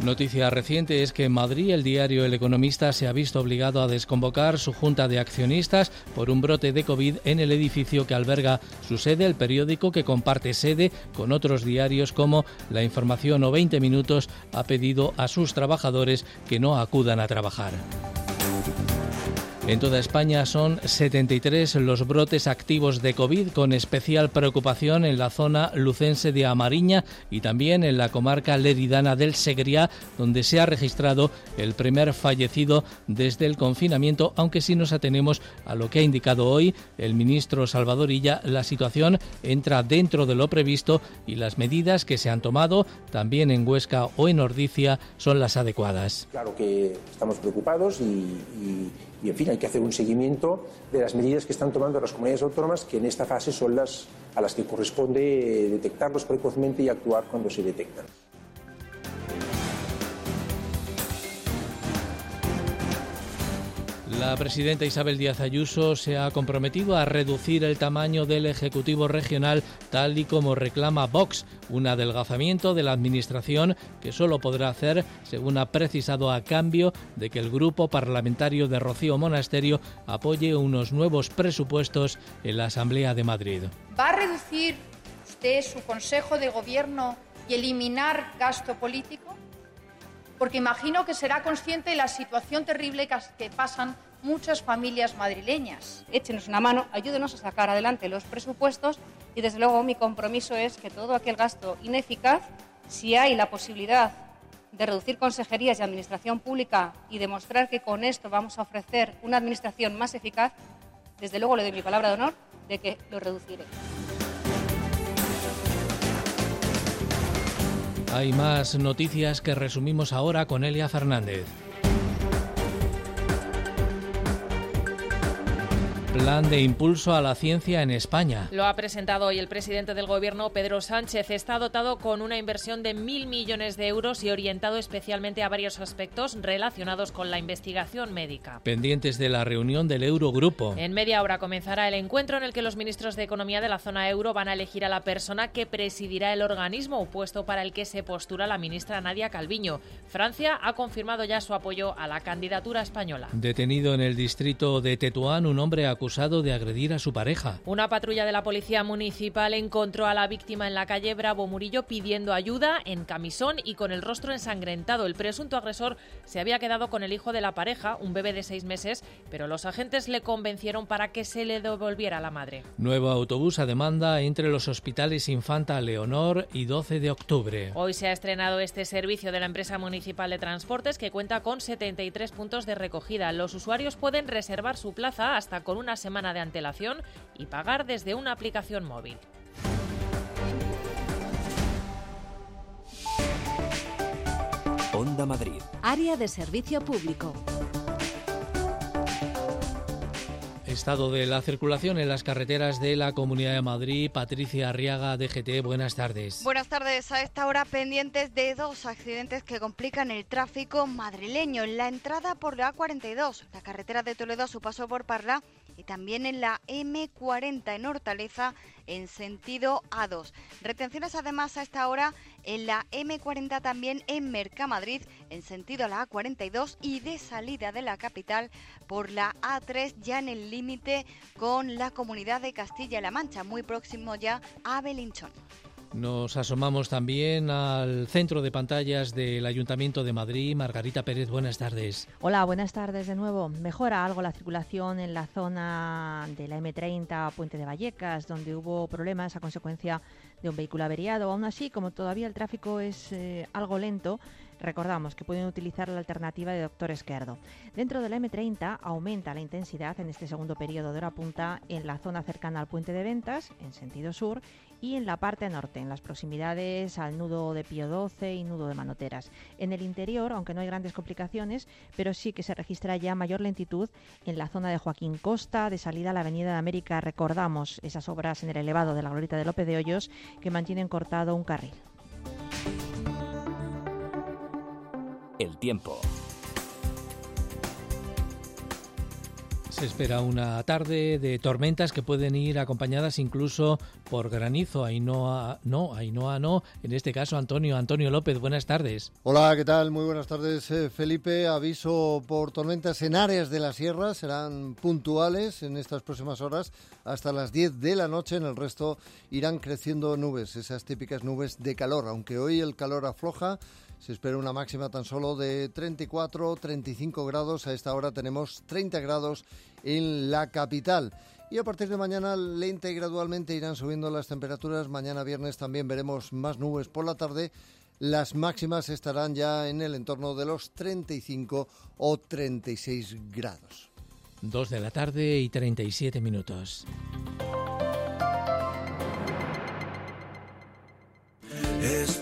Noticia reciente es que en Madrid el diario El Economista se ha visto obligado a desconvocar su junta de accionistas por un brote de COVID en el edificio que alberga su sede, el periódico que comparte sede con otros diarios como La Información o 20 Minutos ha pedido a sus trabajadores que no acudan a trabajar. En toda España son 73 los brotes activos de COVID, con especial preocupación en la zona lucense de Amariña y también en la comarca leridana del Segriá, donde se ha registrado el primer fallecido desde el confinamiento, aunque si nos atenemos a lo que ha indicado hoy el ministro Salvadorilla, la situación entra dentro de lo previsto y las medidas que se han tomado, también en Huesca o en Ordicia, son las adecuadas.
Claro que estamos preocupados y, y y, en fin, hay que hacer un seguimiento de las medidas que están tomando las comunidades autónomas, que en esta fase son las a las que corresponde detectarlos precozmente y actuar cuando se detectan.
La presidenta Isabel Díaz Ayuso se ha comprometido a reducir el tamaño del Ejecutivo Regional tal y como reclama Vox, un adelgazamiento de la Administración que solo podrá hacer, según ha precisado, a cambio de que el grupo parlamentario de Rocío Monasterio apoye unos nuevos presupuestos en la Asamblea de Madrid.
¿Va a reducir usted su Consejo de Gobierno y eliminar gasto político? Porque imagino que será consciente de la situación terrible que pasan muchas familias madrileñas.
Échenos una mano, ayúdenos a sacar adelante los presupuestos y desde luego mi compromiso es que todo aquel gasto ineficaz, si hay la posibilidad de reducir consejerías y administración pública y demostrar que con esto vamos a ofrecer una administración más eficaz, desde luego le doy mi palabra de honor de que lo reduciré.
Hay más noticias que resumimos ahora con Elia Fernández. Plan de impulso a la ciencia en España.
Lo ha presentado hoy el presidente del Gobierno, Pedro Sánchez. Está dotado con una inversión de mil millones de euros y orientado especialmente a varios aspectos relacionados con la investigación médica.
Pendientes de la reunión del Eurogrupo.
En media hora comenzará el encuentro en el que los ministros de Economía de la zona euro van a elegir a la persona que presidirá el organismo, puesto para el que se postura la ministra Nadia Calviño. Francia ha confirmado ya su apoyo a la candidatura española.
Detenido en el distrito de Tetuán, un hombre acusado acusado de agredir a su pareja.
Una patrulla de la policía municipal encontró a la víctima en la calle Bravo Murillo pidiendo ayuda en camisón y con el rostro ensangrentado. El presunto agresor se había quedado con el hijo de la pareja, un bebé de seis meses, pero los agentes le convencieron para que se le devolviera a la madre.
Nuevo autobús a demanda entre los hospitales Infanta Leonor y 12 de octubre.
Hoy se ha estrenado este servicio de la empresa municipal de transportes que cuenta con 73 puntos de recogida. Los usuarios pueden reservar su plaza hasta con una semana de antelación y pagar desde una aplicación móvil.
Onda Madrid.
Área de servicio público.
Estado de la circulación en las carreteras de la Comunidad de Madrid. Patricia Arriaga, DGT, buenas tardes.
Buenas tardes. A esta hora pendientes de dos accidentes que complican el tráfico madrileño. En la entrada por la A42, la carretera de Toledo a su paso por Parla y también en la M40 en Hortaleza en sentido A2. Retenciones además a esta hora en la M40 también en Mercamadrid en sentido a la A42 y de salida de la capital por la A3 ya en el límite con la comunidad de Castilla-La Mancha, muy próximo ya a Belinchón.
Nos asomamos también al centro de pantallas del Ayuntamiento de Madrid. Margarita Pérez, buenas tardes.
Hola, buenas tardes de nuevo. Mejora algo la circulación en la zona de la M30 Puente de Vallecas, donde hubo problemas a consecuencia de un vehículo averiado. Aún así, como todavía el tráfico es eh, algo lento, Recordamos que pueden utilizar la alternativa de Doctor Esquerdo. Dentro de la M30 aumenta la intensidad en este segundo periodo de hora punta en la zona cercana al puente de ventas, en sentido sur, y en la parte norte, en las proximidades al nudo de Pío 12 y nudo de Manoteras. En el interior, aunque no hay grandes complicaciones, pero sí que se registra ya mayor lentitud en la zona de Joaquín Costa, de salida a la Avenida de América. Recordamos esas obras en el elevado de la Glorita de López de Hoyos que mantienen cortado un carril.
El tiempo.
Se espera una tarde de tormentas que pueden ir acompañadas incluso por granizo. Ainhoa, no, Ainhoa no. En este caso, Antonio. Antonio López, buenas tardes.
Hola, ¿qué tal? Muy buenas tardes, eh, Felipe. Aviso por tormentas en áreas de la sierra. Serán puntuales en estas próximas horas hasta las 10 de la noche. En el resto irán creciendo nubes, esas típicas nubes de calor. Aunque hoy el calor afloja, se espera una máxima tan solo de 34, 35 grados. A esta hora tenemos 30 grados en la capital. Y a partir de mañana lenta y gradualmente irán subiendo las temperaturas. Mañana viernes también veremos más nubes por la tarde. Las máximas estarán ya en el entorno de los 35 o 36 grados.
Dos de la tarde y 37 minutos.
Es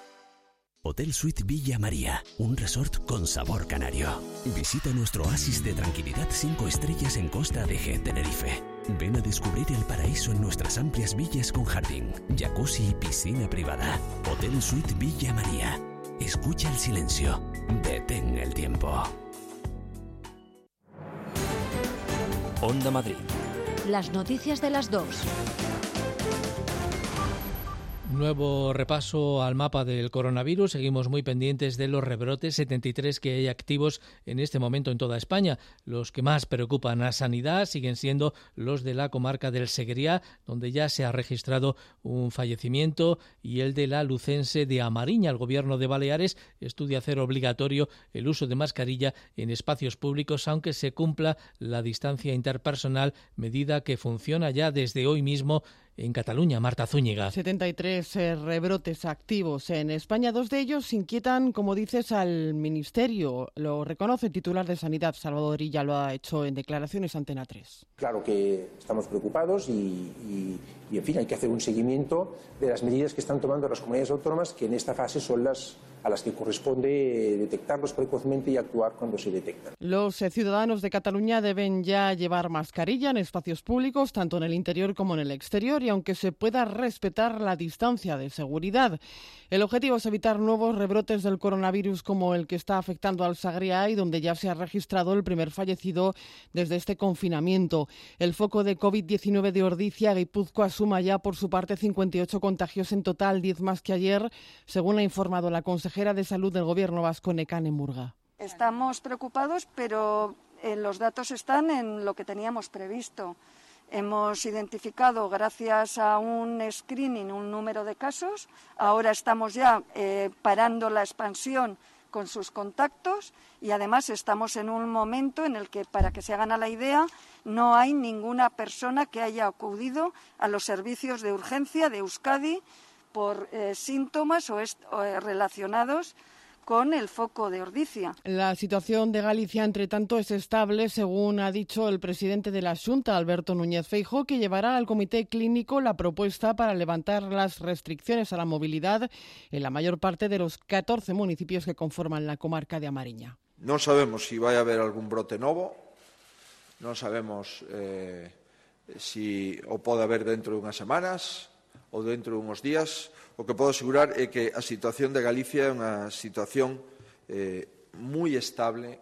Hotel Suite Villa María, un resort con sabor canario. Visita nuestro oasis de tranquilidad 5 estrellas en Costa de G, Tenerife. Ven a descubrir el paraíso en nuestras amplias villas con jardín, jacuzzi y piscina privada. Hotel Suite Villa María. Escucha el silencio. Detén el tiempo. Onda Madrid.
Las noticias de las dos.
Nuevo repaso al mapa del coronavirus. Seguimos muy pendientes de los rebrotes, 73 que hay activos en este momento en toda España. Los que más preocupan a sanidad siguen siendo los de la comarca del Segriá, donde ya se ha registrado un fallecimiento, y el de la Lucense de Amariña. El gobierno de Baleares estudia hacer obligatorio el uso de mascarilla en espacios públicos, aunque se cumpla la distancia interpersonal, medida que funciona ya desde hoy mismo en Cataluña. Marta Zúñiga.
73 eh, rebrotes activos en España. Dos de ellos inquietan, como dices, al Ministerio. Lo reconoce el titular de Sanidad, Salvador Illa, lo ha hecho en declaraciones Antena 3.
Claro que estamos preocupados y, y, en fin, hay que hacer un seguimiento de las medidas que están tomando las comunidades autónomas, que en esta fase son las a las que corresponde detectarlos precozmente y actuar cuando se detectan.
Los eh, ciudadanos de Cataluña deben ya llevar mascarilla en espacios públicos, tanto en el interior como en el exterior, y aunque se pueda respetar la distancia de seguridad. El objetivo es evitar nuevos rebrotes del coronavirus como el que está afectando al Sagriá y donde ya se ha registrado el primer fallecido desde este confinamiento. El foco de COVID-19 de Ordicia, Guipúzcoa, suma ya por su parte 58 contagios en total, 10 más que ayer, según ha informado la consejera de Salud del Gobierno vasco, Necane Murga.
Estamos preocupados, pero eh, los datos están en lo que teníamos previsto. Hemos identificado, gracias a un screening, un número de casos. Ahora estamos ya eh, parando la expansión con sus contactos y además estamos en un momento en el que, para que se hagan a la idea, no hay ninguna persona que haya acudido a los servicios de urgencia de Euskadi por eh, síntomas o, eh, relacionados con el foco de Ordicia.
La situación de Galicia, entre tanto, es estable, según ha dicho el presidente de la Junta, Alberto Núñez Feijo, que llevará al comité clínico la propuesta para levantar las restricciones a la movilidad en la mayor parte de los 14 municipios que conforman la comarca de Amariña.
No sabemos si va a haber algún brote nuevo, no sabemos eh, si o puede haber dentro de unas semanas ou dentro dunhos días, o que podo asegurar é que a situación de Galicia é unha situación eh, moi estable,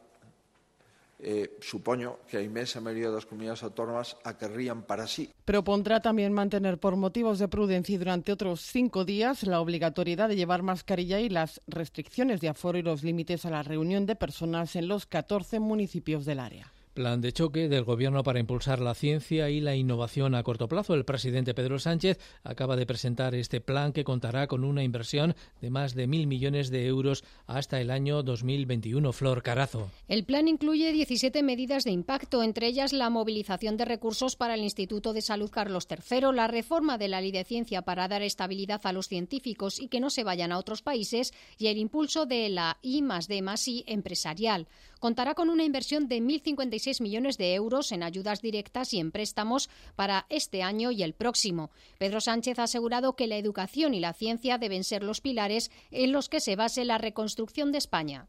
eh, supoño que a inmensa maioría das comunidades autónomas a querrían para sí.
Propondrá tamén mantener por motivos de prudencia durante outros cinco días la obligatoriedad de llevar mascarilla y las restricciones de aforo y los límites a la reunión de personas en los 14 municipios del área.
Plan de choque del Gobierno para impulsar la ciencia y la innovación a corto plazo. El presidente Pedro Sánchez acaba de presentar este plan que contará con una inversión de más de mil millones de euros hasta el año 2021. Flor Carazo.
El plan incluye 17 medidas de impacto, entre ellas la movilización de recursos para el Instituto de Salud Carlos III, la reforma de la ley de ciencia para dar estabilidad a los científicos y que no se vayan a otros países y el impulso de la I D I empresarial. Contará con una inversión de 1.056 millones de euros en ayudas directas y en préstamos para este año y el próximo. Pedro Sánchez ha asegurado que la educación y la ciencia deben ser los pilares en los que se base la reconstrucción de España.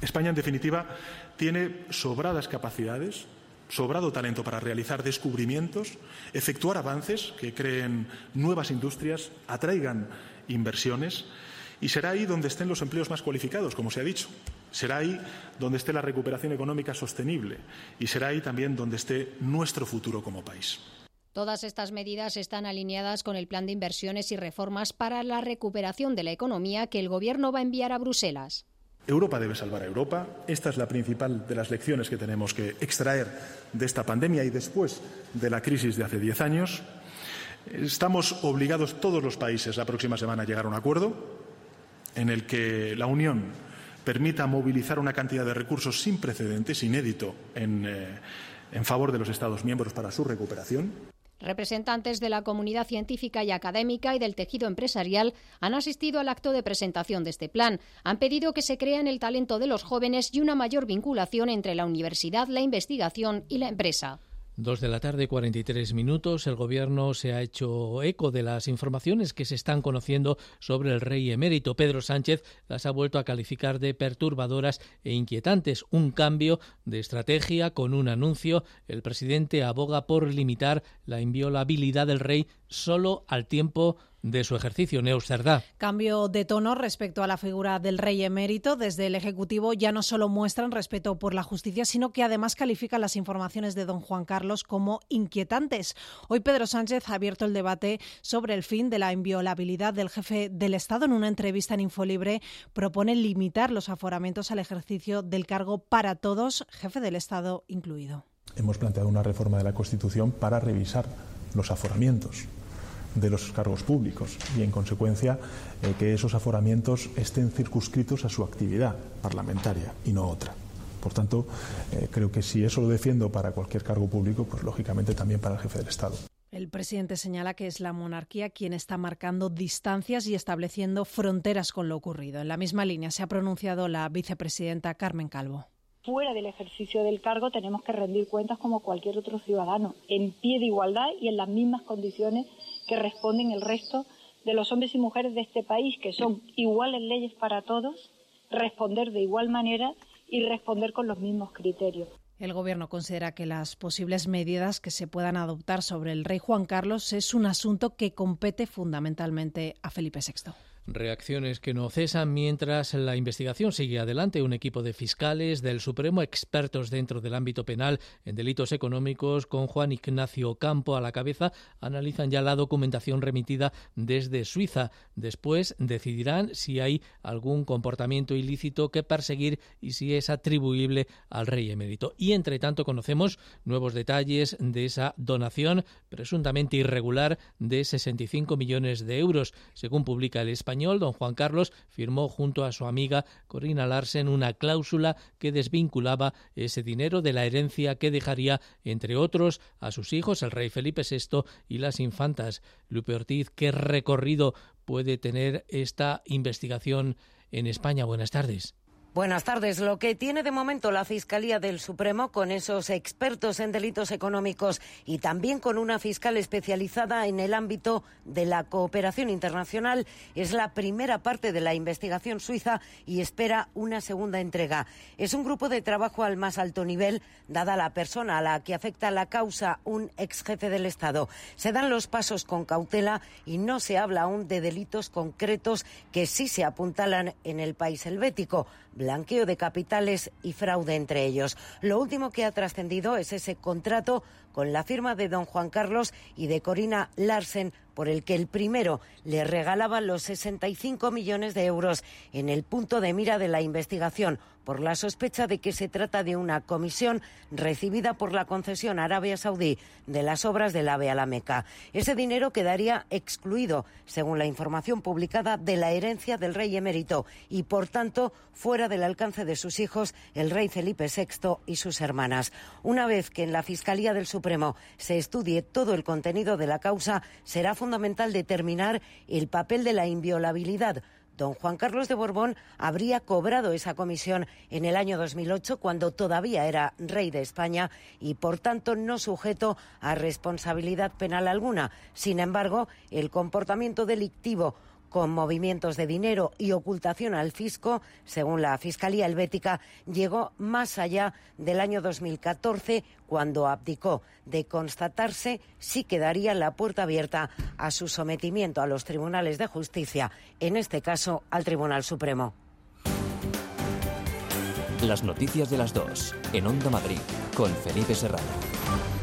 España, en definitiva, tiene sobradas capacidades, sobrado talento para realizar descubrimientos, efectuar avances que creen nuevas industrias, atraigan inversiones y será ahí donde estén los empleos más cualificados, como se ha dicho. Será ahí donde esté la recuperación económica sostenible y será ahí también donde esté nuestro futuro como país.
Todas estas medidas están alineadas con el plan de inversiones y reformas para la recuperación de la economía que el Gobierno va a enviar a Bruselas.
Europa debe salvar a Europa. Esta es la principal de las lecciones que tenemos que extraer de esta pandemia y después de la crisis de hace diez años. Estamos obligados todos los países la próxima semana a llegar a un acuerdo en el que la Unión permita movilizar una cantidad de recursos sin precedentes, inédito, en, eh, en favor de los Estados miembros para su recuperación.
Representantes de la comunidad científica y académica y del tejido empresarial han asistido al acto de presentación de este plan. Han pedido que se crean el talento de los jóvenes y una mayor vinculación entre la universidad, la investigación y la empresa.
Dos de la tarde, 43 minutos. El Gobierno se ha hecho eco de las informaciones que se están conociendo sobre el rey emérito. Pedro Sánchez las ha vuelto a calificar de perturbadoras e inquietantes. Un cambio de estrategia con un anuncio. El presidente aboga por limitar la inviolabilidad del rey solo al tiempo de su ejercicio. Neusterdá.
Cambio de tono respecto a la figura del rey emérito. Desde el Ejecutivo ya no solo muestran respeto por la justicia, sino que además califican las informaciones de don Juan Carlos como inquietantes. Hoy Pedro Sánchez ha abierto el debate sobre el fin de la inviolabilidad del jefe del Estado. En una entrevista en Infolibre propone limitar los aforamientos al ejercicio del cargo para todos, jefe del Estado incluido.
Hemos planteado una reforma de la Constitución para revisar los aforamientos de los cargos públicos y, en consecuencia, eh, que esos aforamientos estén circunscritos a su actividad parlamentaria y no otra. Por tanto, eh, creo que si eso lo defiendo para cualquier cargo público, pues lógicamente también para el jefe del Estado.
El presidente señala que es la monarquía quien está marcando distancias y estableciendo fronteras con lo ocurrido. En la misma línea se ha pronunciado la vicepresidenta Carmen Calvo
fuera del ejercicio del cargo tenemos que rendir cuentas como cualquier otro ciudadano, en pie de igualdad y en las mismas condiciones que responden el resto de los hombres y mujeres de este país, que son iguales leyes para todos, responder de igual manera y responder con los mismos criterios.
El Gobierno considera que las posibles medidas que se puedan adoptar sobre el rey Juan Carlos es un asunto que compete fundamentalmente a Felipe VI.
Reacciones que no cesan mientras la investigación sigue adelante. Un equipo de fiscales del Supremo, expertos dentro del ámbito penal en delitos económicos, con Juan Ignacio Campo a la cabeza, analizan ya la documentación remitida desde Suiza. Después decidirán si hay algún comportamiento ilícito que perseguir y si es atribuible al rey emérito. Y entre tanto conocemos nuevos detalles de esa donación presuntamente irregular de 65 millones de euros, según publica el español don Juan Carlos, firmó junto a su amiga Corina Larsen una cláusula que desvinculaba ese dinero de la herencia que dejaría, entre otros, a sus hijos, el rey Felipe VI y las infantas. Lupe Ortiz, ¿qué recorrido puede tener esta investigación en España? Buenas tardes.
Buenas tardes. Lo que tiene de momento la Fiscalía del Supremo con esos expertos en delitos económicos y también con una fiscal especializada en el ámbito de la cooperación internacional es la primera parte de la investigación suiza y espera una segunda entrega. Es un grupo de trabajo al más alto nivel, dada la persona a la que afecta la causa, un ex jefe del Estado. Se dan los pasos con cautela y no se habla aún de delitos concretos que sí se apuntalan en el país helvético blanqueo de capitales y fraude entre ellos. Lo último que ha trascendido es ese contrato con la firma de don Juan Carlos y de Corina Larsen, por el que el primero le regalaba los 65 millones de euros en el punto de mira de la investigación por la sospecha de que se trata de una comisión recibida por la concesión Arabia Saudí de las obras del AVE a. Ese dinero quedaría excluido, según la información publicada, de la herencia del rey emérito y, por tanto, fuera del alcance de sus hijos, el rey Felipe VI y sus hermanas. Una vez que en la Fiscalía del Supremo se estudie todo el contenido de la causa, será fundamental determinar el papel de la inviolabilidad Don Juan Carlos de Borbón habría cobrado esa comisión en el año 2008 cuando todavía era rey de España y por tanto no sujeto a responsabilidad penal alguna. Sin embargo, el comportamiento delictivo con movimientos de dinero y ocultación al fisco, según la Fiscalía Helvética, llegó más allá del año 2014, cuando abdicó. De constatarse, sí quedaría la puerta abierta a su sometimiento a los tribunales de justicia, en este caso al Tribunal Supremo.
Las noticias de las dos, en Onda Madrid, con Felipe Serrano.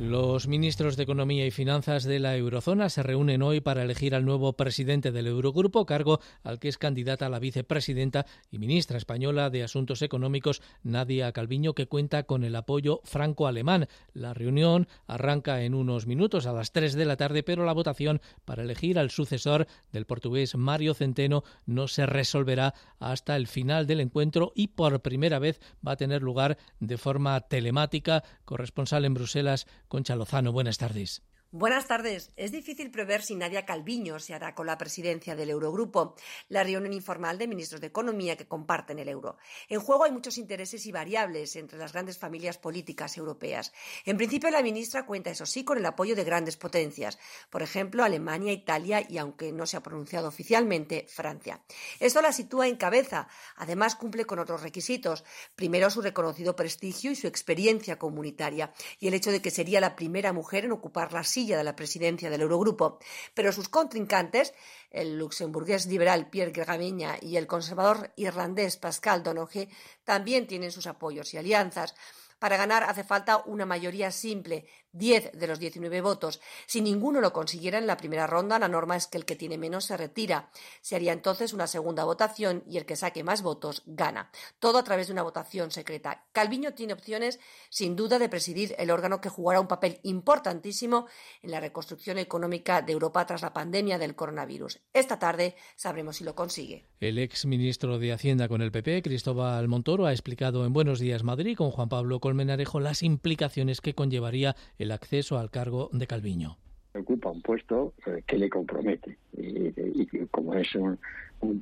Los ministros de Economía y Finanzas de la Eurozona se reúnen hoy para elegir al nuevo presidente del Eurogrupo, cargo al que es candidata la vicepresidenta y ministra española de Asuntos Económicos, Nadia Calviño, que cuenta con el apoyo franco-alemán. La reunión arranca en unos minutos a las 3 de la tarde, pero la votación para elegir al sucesor del portugués Mario Centeno no se resolverá hasta el final del encuentro y por primera vez va a tener lugar de forma telemática. Corresponsal en Bruselas, Concha Lozano, buenas tardes.
Buenas tardes. Es difícil prever si Nadia Calviño se hará con la presidencia del Eurogrupo, la reunión informal de ministros de Economía que comparten el euro. En juego hay muchos intereses y variables entre las grandes familias políticas europeas. En principio, la ministra cuenta, eso sí, con el apoyo de grandes potencias, por ejemplo, Alemania, Italia y, aunque no se ha pronunciado oficialmente, Francia. Esto la sitúa en cabeza. Además, cumple con otros requisitos. Primero, su reconocido prestigio y su experiencia comunitaria, y el hecho de que sería la primera mujer en ocupar la de la presidencia del Eurogrupo. Pero sus contrincantes, el luxemburgués liberal Pierre Gregameña y el conservador irlandés Pascal Donoghue, también tienen sus apoyos y alianzas. Para ganar hace falta una mayoría simple, 10 de los 19 votos. Si ninguno lo consiguiera en la primera ronda, la norma es que el que tiene menos se retira. Se haría entonces una segunda votación y el que saque más votos gana. Todo a través de una votación secreta. Calviño tiene opciones, sin duda, de presidir el órgano que jugará un papel importantísimo en la reconstrucción económica de Europa tras la pandemia del coronavirus. Esta tarde sabremos si lo consigue.
El ex ministro de Hacienda con el PP, Cristóbal Montoro, ha explicado en Buenos Días Madrid con Juan Pablo Colmenarejo las implicaciones que conllevaría el acceso al cargo de Calviño.
Ocupa un puesto eh, que le compromete y, como es un,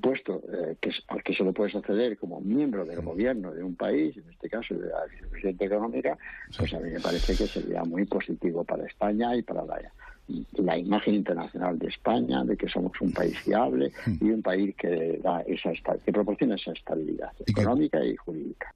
puesto eh, que al que solo puedes acceder como miembro del gobierno de un país, en este caso de la vicepresidenta económica, pues a mí me parece que sería muy positivo para España y para la, la imagen internacional de España, de que somos un país fiable y un país que da esa que proporciona esa estabilidad económica y jurídica.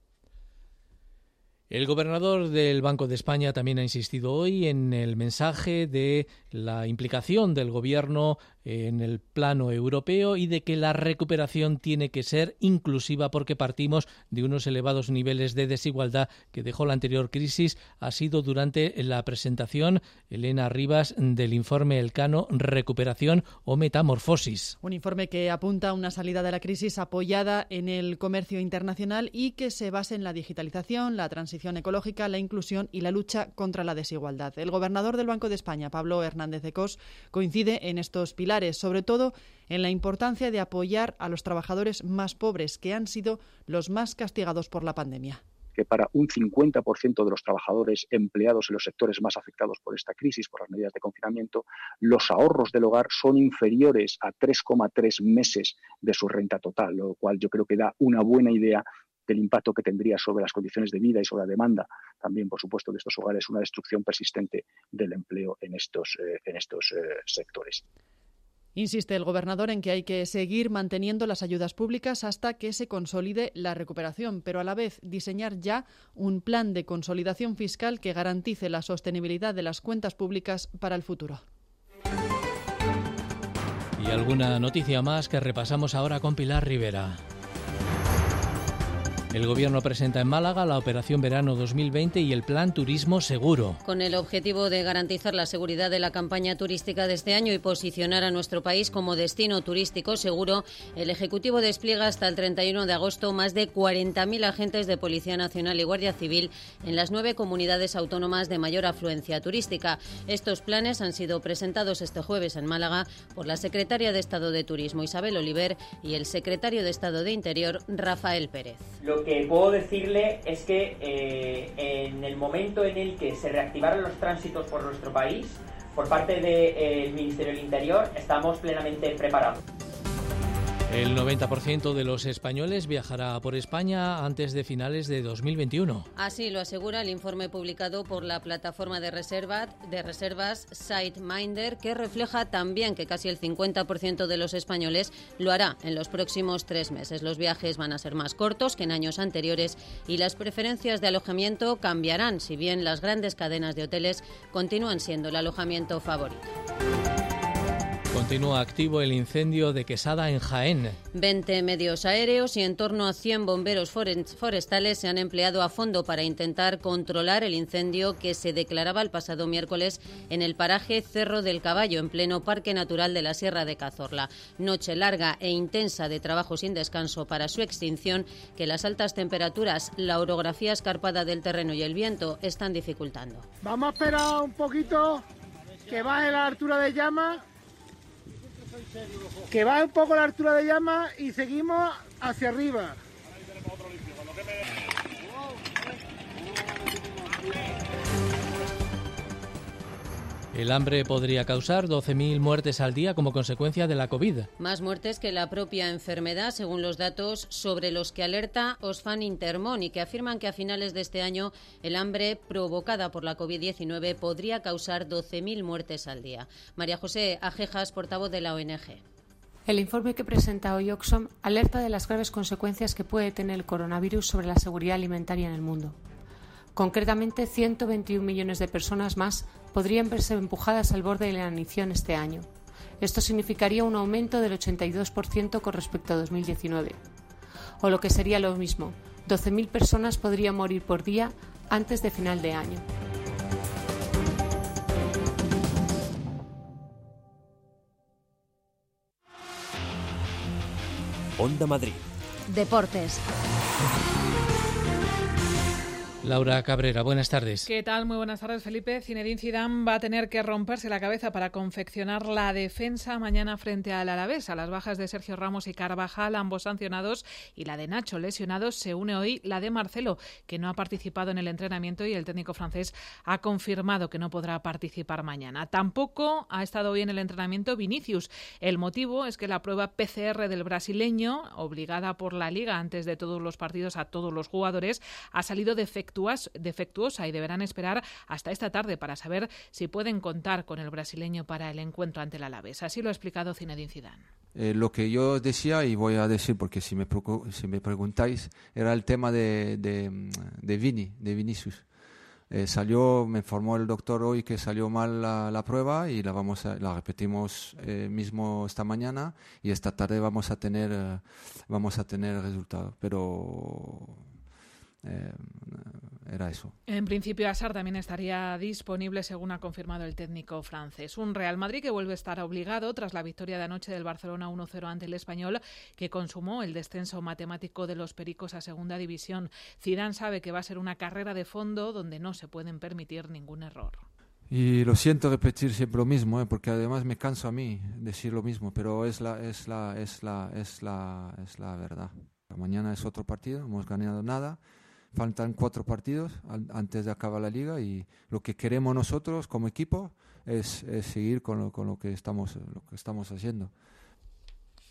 El gobernador del Banco de España también ha insistido hoy en el mensaje de la implicación del gobierno en el plano europeo y de que la recuperación tiene que ser inclusiva porque partimos de unos elevados niveles de desigualdad que dejó la anterior crisis. Ha sido durante la presentación, Elena Rivas, del informe Elcano Recuperación o Metamorfosis.
Un informe que apunta a una salida de la crisis apoyada en el comercio internacional y que se basa en la digitalización, la transición ecológica, la inclusión y la lucha contra la desigualdad. El gobernador del Banco de España, Pablo Hernández de Cos, coincide en estos pilares sobre todo en la importancia de apoyar a los trabajadores más pobres, que han sido los más castigados por la pandemia
que para un 50% de los trabajadores empleados en los sectores más afectados por esta crisis, por las medidas de confinamiento, los ahorros del hogar son inferiores a 3,3 meses de su renta total, lo cual yo creo que da una buena idea del impacto que tendría sobre las condiciones de vida y sobre la demanda, también, por supuesto, de estos hogares, una destrucción persistente del empleo en estos, eh, en estos eh, sectores.
Insiste el gobernador en que hay que seguir manteniendo las ayudas públicas hasta que se consolide la recuperación, pero a la vez diseñar ya un plan de consolidación fiscal que garantice la sostenibilidad de las cuentas públicas para el futuro.
Y alguna noticia más que repasamos ahora con Pilar Rivera. El Gobierno presenta en Málaga la Operación Verano 2020 y el Plan Turismo Seguro.
Con el objetivo de garantizar la seguridad de la campaña turística de este año y posicionar a nuestro país como destino turístico seguro, el Ejecutivo despliega hasta el 31 de agosto más de 40.000 agentes de Policía Nacional y Guardia Civil en las nueve comunidades autónomas de mayor afluencia turística. Estos planes han sido presentados este jueves en Málaga por la Secretaria de Estado de Turismo Isabel Oliver y el Secretario de Estado de Interior Rafael Pérez.
Lo que puedo decirle es que eh, en el momento en el que se reactivaron los tránsitos por nuestro país, por parte del Ministerio del Interior, estamos plenamente preparados.
El 90% de los españoles viajará por España antes de finales de 2021.
Así lo asegura el informe publicado por la plataforma de, reserva, de reservas SiteMinder, que refleja también que casi el 50% de los españoles lo hará en los próximos tres meses. Los viajes van a ser más cortos que en años anteriores y las preferencias de alojamiento cambiarán, si bien las grandes cadenas de hoteles continúan siendo el alojamiento favorito.
Continúa activo el incendio de Quesada en Jaén.
20 medios aéreos y en torno a 100 bomberos forestales se han empleado a fondo para intentar controlar el incendio que se declaraba el pasado miércoles en el paraje Cerro del Caballo, en pleno Parque Natural de la Sierra de Cazorla. Noche larga e intensa de trabajo sin descanso para su extinción que las altas temperaturas, la orografía escarpada del terreno y el viento están dificultando.
Vamos a esperar un poquito que baje la altura de llama que va un poco la altura de llama y seguimos hacia arriba.
El hambre podría causar 12.000 muertes al día como consecuencia de la COVID.
Más muertes que la propia enfermedad, según los datos sobre los que alerta Osfan Intermon y que afirman que a finales de este año el hambre provocada por la COVID-19 podría causar 12.000 muertes al día. María José Ajejas, portavoz de la ONG.
El informe que presenta hoy Oxfam alerta de las graves consecuencias que puede tener el coronavirus sobre la seguridad alimentaria en el mundo.
Concretamente, 121 millones de personas más podrían verse empujadas al borde de la inanición este año. Esto significaría un aumento del 82% con respecto a 2019. O lo que sería lo mismo, 12.000 personas podrían morir por día antes de final de año.
Onda Madrid.
Deportes.
Laura Cabrera, buenas tardes.
¿Qué tal? Muy buenas tardes, Felipe. Zinedine Zidane va a tener que romperse la cabeza para confeccionar la defensa mañana frente al Alavés. A las bajas de Sergio Ramos y Carvajal, ambos sancionados, y la de Nacho lesionados, se une hoy la de Marcelo, que no ha participado en el entrenamiento y el técnico francés ha confirmado que no podrá participar mañana. Tampoco ha estado hoy en el entrenamiento Vinicius. El motivo es que la prueba PCR del brasileño, obligada por la liga antes de todos los partidos a todos los jugadores, ha salido defectuosa defectuosa y deberán esperar hasta esta tarde para saber si pueden contar con el brasileño para el encuentro ante el Alavés. Así lo ha explicado Zinedine Zidane.
Eh, lo que yo decía, y voy a decir porque si me, si me preguntáis, era el tema de, de, Vini, de Vinicius. Eh, salió, me informó el doctor hoy que salió mal la, prueba y la vamos a, la repetimos eh, mismo esta mañana y esta tarde vamos a tener vamos a tener el resultado. Pero eh, era eso.
En principio, Asar también estaría disponible, según ha confirmado el técnico francés. Un Real Madrid que vuelve a estar obligado tras la victoria de anoche del Barcelona 1-0 ante el Español, que consumó el descenso matemático de los Pericos a Segunda División. Zidane sabe que va a ser una carrera de fondo donde no se pueden permitir ningún error.
Y lo siento repetir siempre lo mismo, ¿eh? porque además me canso a mí decir lo mismo, pero es la, es la, es la, es la, es la verdad. Mañana es otro partido, no hemos ganado nada faltan cuatro partidos antes de acabar la liga y lo que queremos nosotros como equipo es, seguir con lo, con lo que estamos lo que estamos haciendo.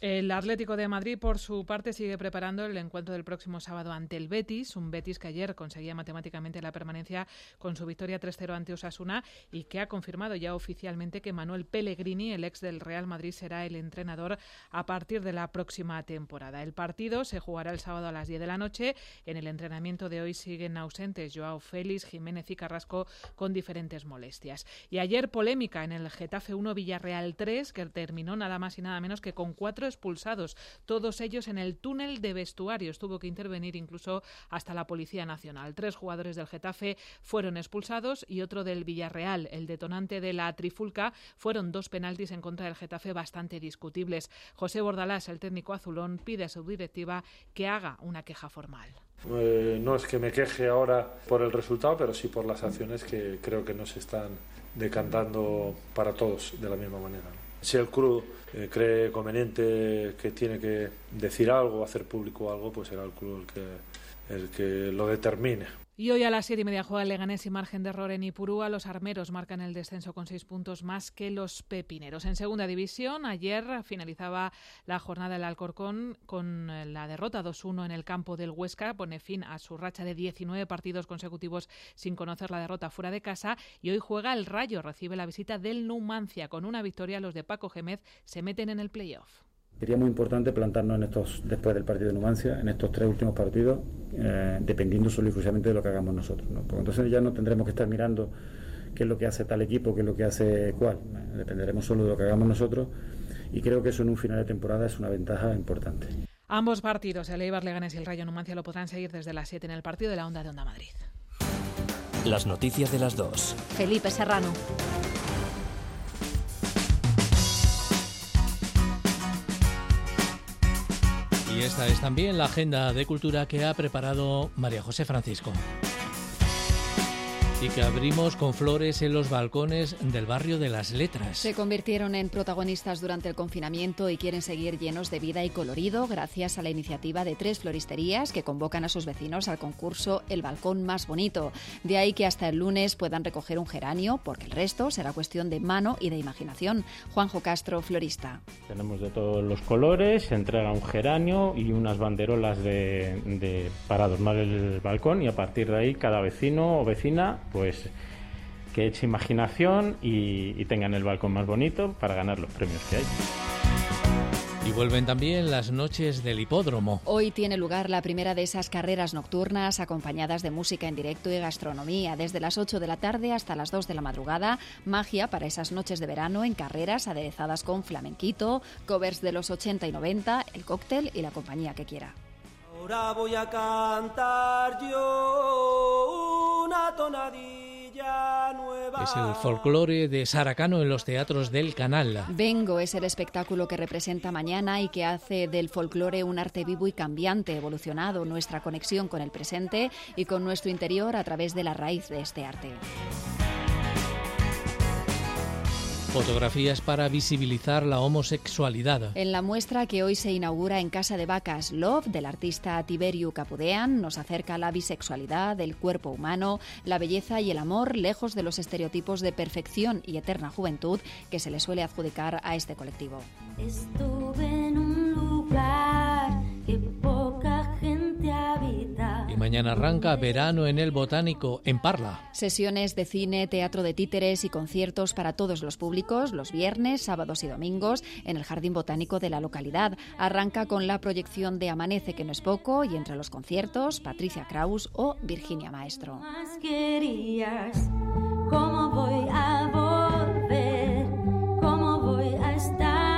El Atlético de Madrid, por su parte, sigue preparando el encuentro del próximo sábado ante el Betis, un Betis que ayer conseguía matemáticamente la permanencia con su victoria 3-0 ante Osasuna y que ha confirmado ya oficialmente que Manuel Pellegrini, el ex del Real Madrid, será el entrenador a partir de la próxima temporada. El partido se jugará el sábado a las 10 de la noche. En el entrenamiento de hoy siguen ausentes Joao Félix, Jiménez y Carrasco con diferentes molestias. Y ayer polémica en el Getafe 1 Villarreal 3, que terminó nada más y nada menos que con cuatro expulsados, todos ellos en el túnel de vestuarios. Tuvo que intervenir incluso hasta la Policía Nacional. Tres jugadores del Getafe fueron expulsados y otro del Villarreal, el detonante de la trifulca, fueron dos penaltis en contra del Getafe bastante discutibles. José Bordalás, el técnico azulón, pide a su directiva que haga una queja formal.
Eh, no es que me queje ahora por el resultado, pero sí por las acciones que creo que no se están decantando para todos de la misma manera. Si el club eh, cree conveniente que tiene que decir algo, hacer público algo, pues será el club el que, el que lo determine.
Y hoy a las siete y media juega el Leganés y margen de error en Ipurúa. Los armeros marcan el descenso con seis puntos más que los pepineros. En segunda división, ayer finalizaba la jornada del Alcorcón con la derrota 2-1 en el campo del Huesca. Pone fin a su racha de 19 partidos consecutivos sin conocer la derrota fuera de casa. Y hoy juega el Rayo. Recibe la visita del Numancia. Con una victoria, los de Paco Gémez se meten en el playoff.
Sería muy importante plantarnos en estos, después del partido de Numancia, en estos tres últimos partidos, eh, dependiendo solo y exclusivamente de lo que hagamos nosotros. Porque entonces ya no tendremos que estar mirando qué es lo que hace tal equipo, qué es lo que hace cuál. Dependeremos solo de lo que hagamos nosotros y creo que eso en un final de temporada es una ventaja importante.
Ambos partidos, el Eibar Leganés y el Rayo Numancia, lo podrán seguir desde las 7 en el partido de la Onda de Onda Madrid.
Las noticias de las dos.
Felipe Serrano.
Y esta es también la agenda de cultura que ha preparado María José Francisco y que abrimos con flores en los balcones del barrio de las letras.
Se convirtieron en protagonistas durante el confinamiento y quieren seguir llenos de vida y colorido gracias a la iniciativa de tres floristerías que convocan a sus vecinos al concurso El Balcón Más Bonito. De ahí que hasta el lunes puedan recoger un geranio, porque el resto será cuestión de mano y de imaginación. Juanjo Castro, florista.
Tenemos de todos los colores, se entrega un geranio y unas banderolas de, para adornar el balcón y a partir de ahí cada vecino o vecina pues que eche imaginación y, tengan el balcón más bonito para ganar los premios que hay.
Y vuelven también las noches del hipódromo.
Hoy tiene lugar la primera de esas carreras nocturnas acompañadas de música en directo y gastronomía. Desde las 8 de la tarde hasta las 2 de la madrugada, magia para esas noches de verano en carreras aderezadas con flamenquito, covers de los 80 y 90, el cóctel y la compañía que quiera.
Ahora voy a cantar yo una tonadilla.
Es el folclore de Saracano en los teatros del Canal.
Vengo es el espectáculo que representa mañana y que hace del folclore un arte vivo y cambiante, evolucionado nuestra conexión con el presente y con nuestro interior a través de la raíz de este arte.
Fotografías para visibilizar la homosexualidad.
En la muestra que hoy se inaugura en Casa de Vacas Love del artista Tiberiu Capudean nos acerca la bisexualidad, el cuerpo humano, la belleza y el amor lejos de los estereotipos de perfección y eterna juventud que se le suele adjudicar a este colectivo.
Estuve en un lugar que poca gente habita.
Y mañana arranca verano en el Botánico en Parla.
Sesiones de cine, teatro de títeres y conciertos para todos los públicos los viernes, sábados y domingos en el Jardín Botánico de la localidad. Arranca con la proyección de Amanece, que no es poco, y entre los conciertos, Patricia Kraus o Virginia Maestro.
Más querías, ¿cómo voy a volver? ¿Cómo voy a estallar?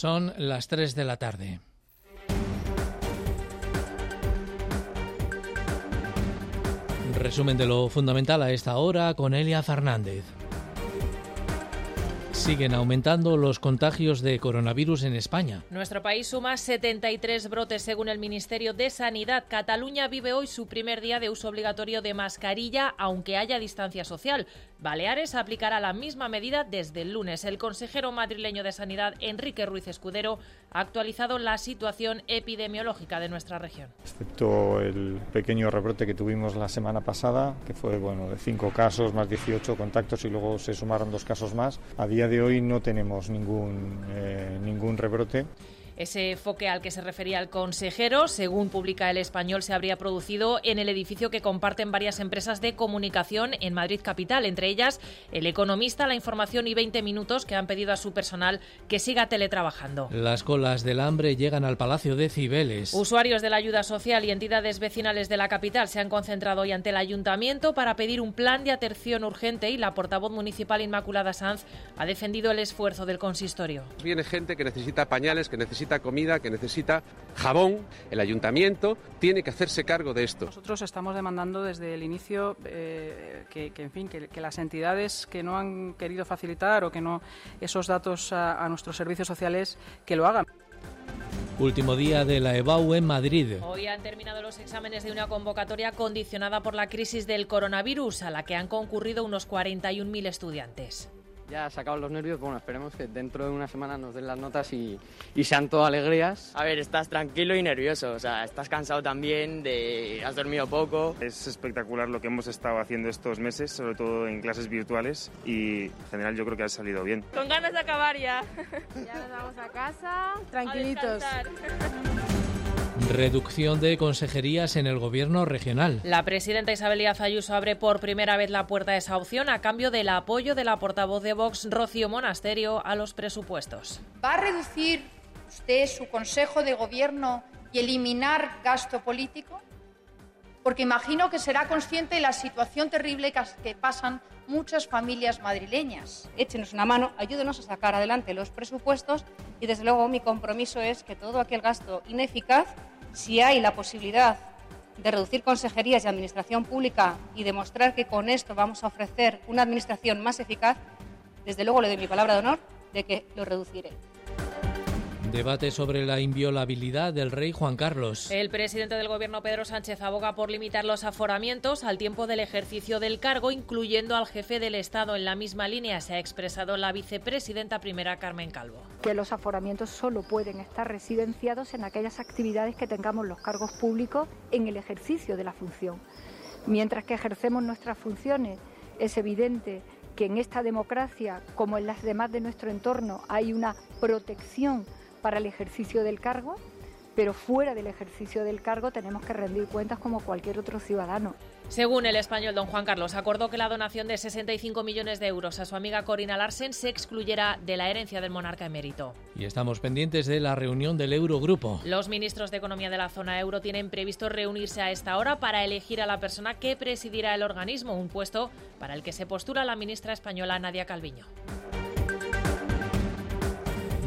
Son las 3 de la tarde. Resumen de lo fundamental a esta hora con Elia Fernández. Siguen aumentando los contagios de coronavirus en España.
Nuestro país suma 73 brotes según el Ministerio de Sanidad. Cataluña vive hoy su primer día de uso obligatorio de mascarilla, aunque haya distancia social. Baleares aplicará la misma medida desde el lunes. El consejero madrileño de Sanidad, Enrique Ruiz Escudero, ha actualizado la situación epidemiológica de nuestra región.
excepto el pequeño rebrote que tuvimos la semana pasada, que fue bueno de 5 casos más 18 contactos y luego se sumaron dos casos más. A día de hoy no tenemos ningún, eh, ningún rebrote.
Ese foque al que se refería el consejero, según publica el español, se habría producido en el edificio que comparten varias empresas de comunicación en Madrid capital, entre ellas El Economista, La Información y 20 Minutos, que han pedido a su personal que siga teletrabajando.
Las colas del hambre llegan al Palacio de Cibeles.
Usuarios de la ayuda social y entidades vecinales de la capital se han concentrado hoy ante el ayuntamiento para pedir un plan de atención urgente y la portavoz municipal Inmaculada Sanz ha defendido el esfuerzo del consistorio.
Viene gente que necesita pañales, que necesita comida, que necesita jabón. El ayuntamiento tiene que hacerse cargo de esto.
Nosotros estamos demandando desde el inicio eh, que, que, en fin, que, que, las entidades que no han querido facilitar o que no esos datos a, a nuestros servicios sociales que lo hagan.
Último día de la EBAU en Madrid.
Hoy han terminado los exámenes de una convocatoria condicionada por la crisis del coronavirus, a la que han concurrido unos 41.000 estudiantes.
Ya se acaban los nervios, bueno, esperemos que dentro de una semana nos den las notas y, y sean todo alegrías.
A ver, estás tranquilo y nervioso, o sea, estás cansado también, de, has dormido poco.
Es espectacular lo que hemos estado haciendo estos meses, sobre todo en clases virtuales y en general yo creo que ha salido bien.
Con ganas de acabar ya.
Ya nos vamos a casa, tranquilitos. (laughs)
Reducción de consejerías en el gobierno regional.
La presidenta Isabel Díaz Ayuso abre por primera vez la puerta a esa opción a cambio del apoyo de la portavoz de Vox, Rocío Monasterio, a los presupuestos.
¿Va a reducir usted su consejo de gobierno y eliminar gasto político? Porque imagino que será consciente de la situación terrible que pasan muchas familias madrileñas.
Échenos una mano, ayúdenos a sacar adelante los presupuestos y desde luego mi compromiso es que todo aquel gasto ineficaz, si hay la posibilidad de reducir consejerías y administración pública y demostrar que con esto vamos a ofrecer una administración más eficaz, desde luego le doy mi palabra de honor de que lo reduciré.
Debate sobre la inviolabilidad del rey Juan Carlos.
El presidente del gobierno Pedro Sánchez aboga por limitar los aforamientos al tiempo del ejercicio del cargo, incluyendo al jefe del Estado. En la misma línea se ha expresado la vicepresidenta primera Carmen Calvo.
Que los aforamientos solo pueden estar residenciados en aquellas actividades que tengamos los cargos públicos en el ejercicio de la función.
Mientras que ejercemos nuestras funciones, es evidente que en esta democracia, como en las demás de nuestro entorno, hay una protección para el ejercicio del cargo, pero fuera del ejercicio del cargo tenemos que rendir cuentas como cualquier otro ciudadano.
Según el español don Juan Carlos, acordó que la donación de 65 millones de euros a su amiga Corina Larsen se excluyera de la herencia del monarca emérito.
Y estamos pendientes de la reunión del Eurogrupo.
Los ministros de Economía de la zona euro tienen previsto reunirse a esta hora para elegir a la persona que presidirá el organismo, un puesto para el que se postula la ministra española Nadia Calviño.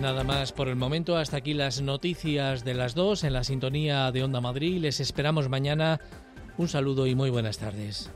Nada más por el momento. Hasta aquí las noticias de las dos en la sintonía de Onda Madrid. Les esperamos mañana. Un saludo y muy buenas tardes.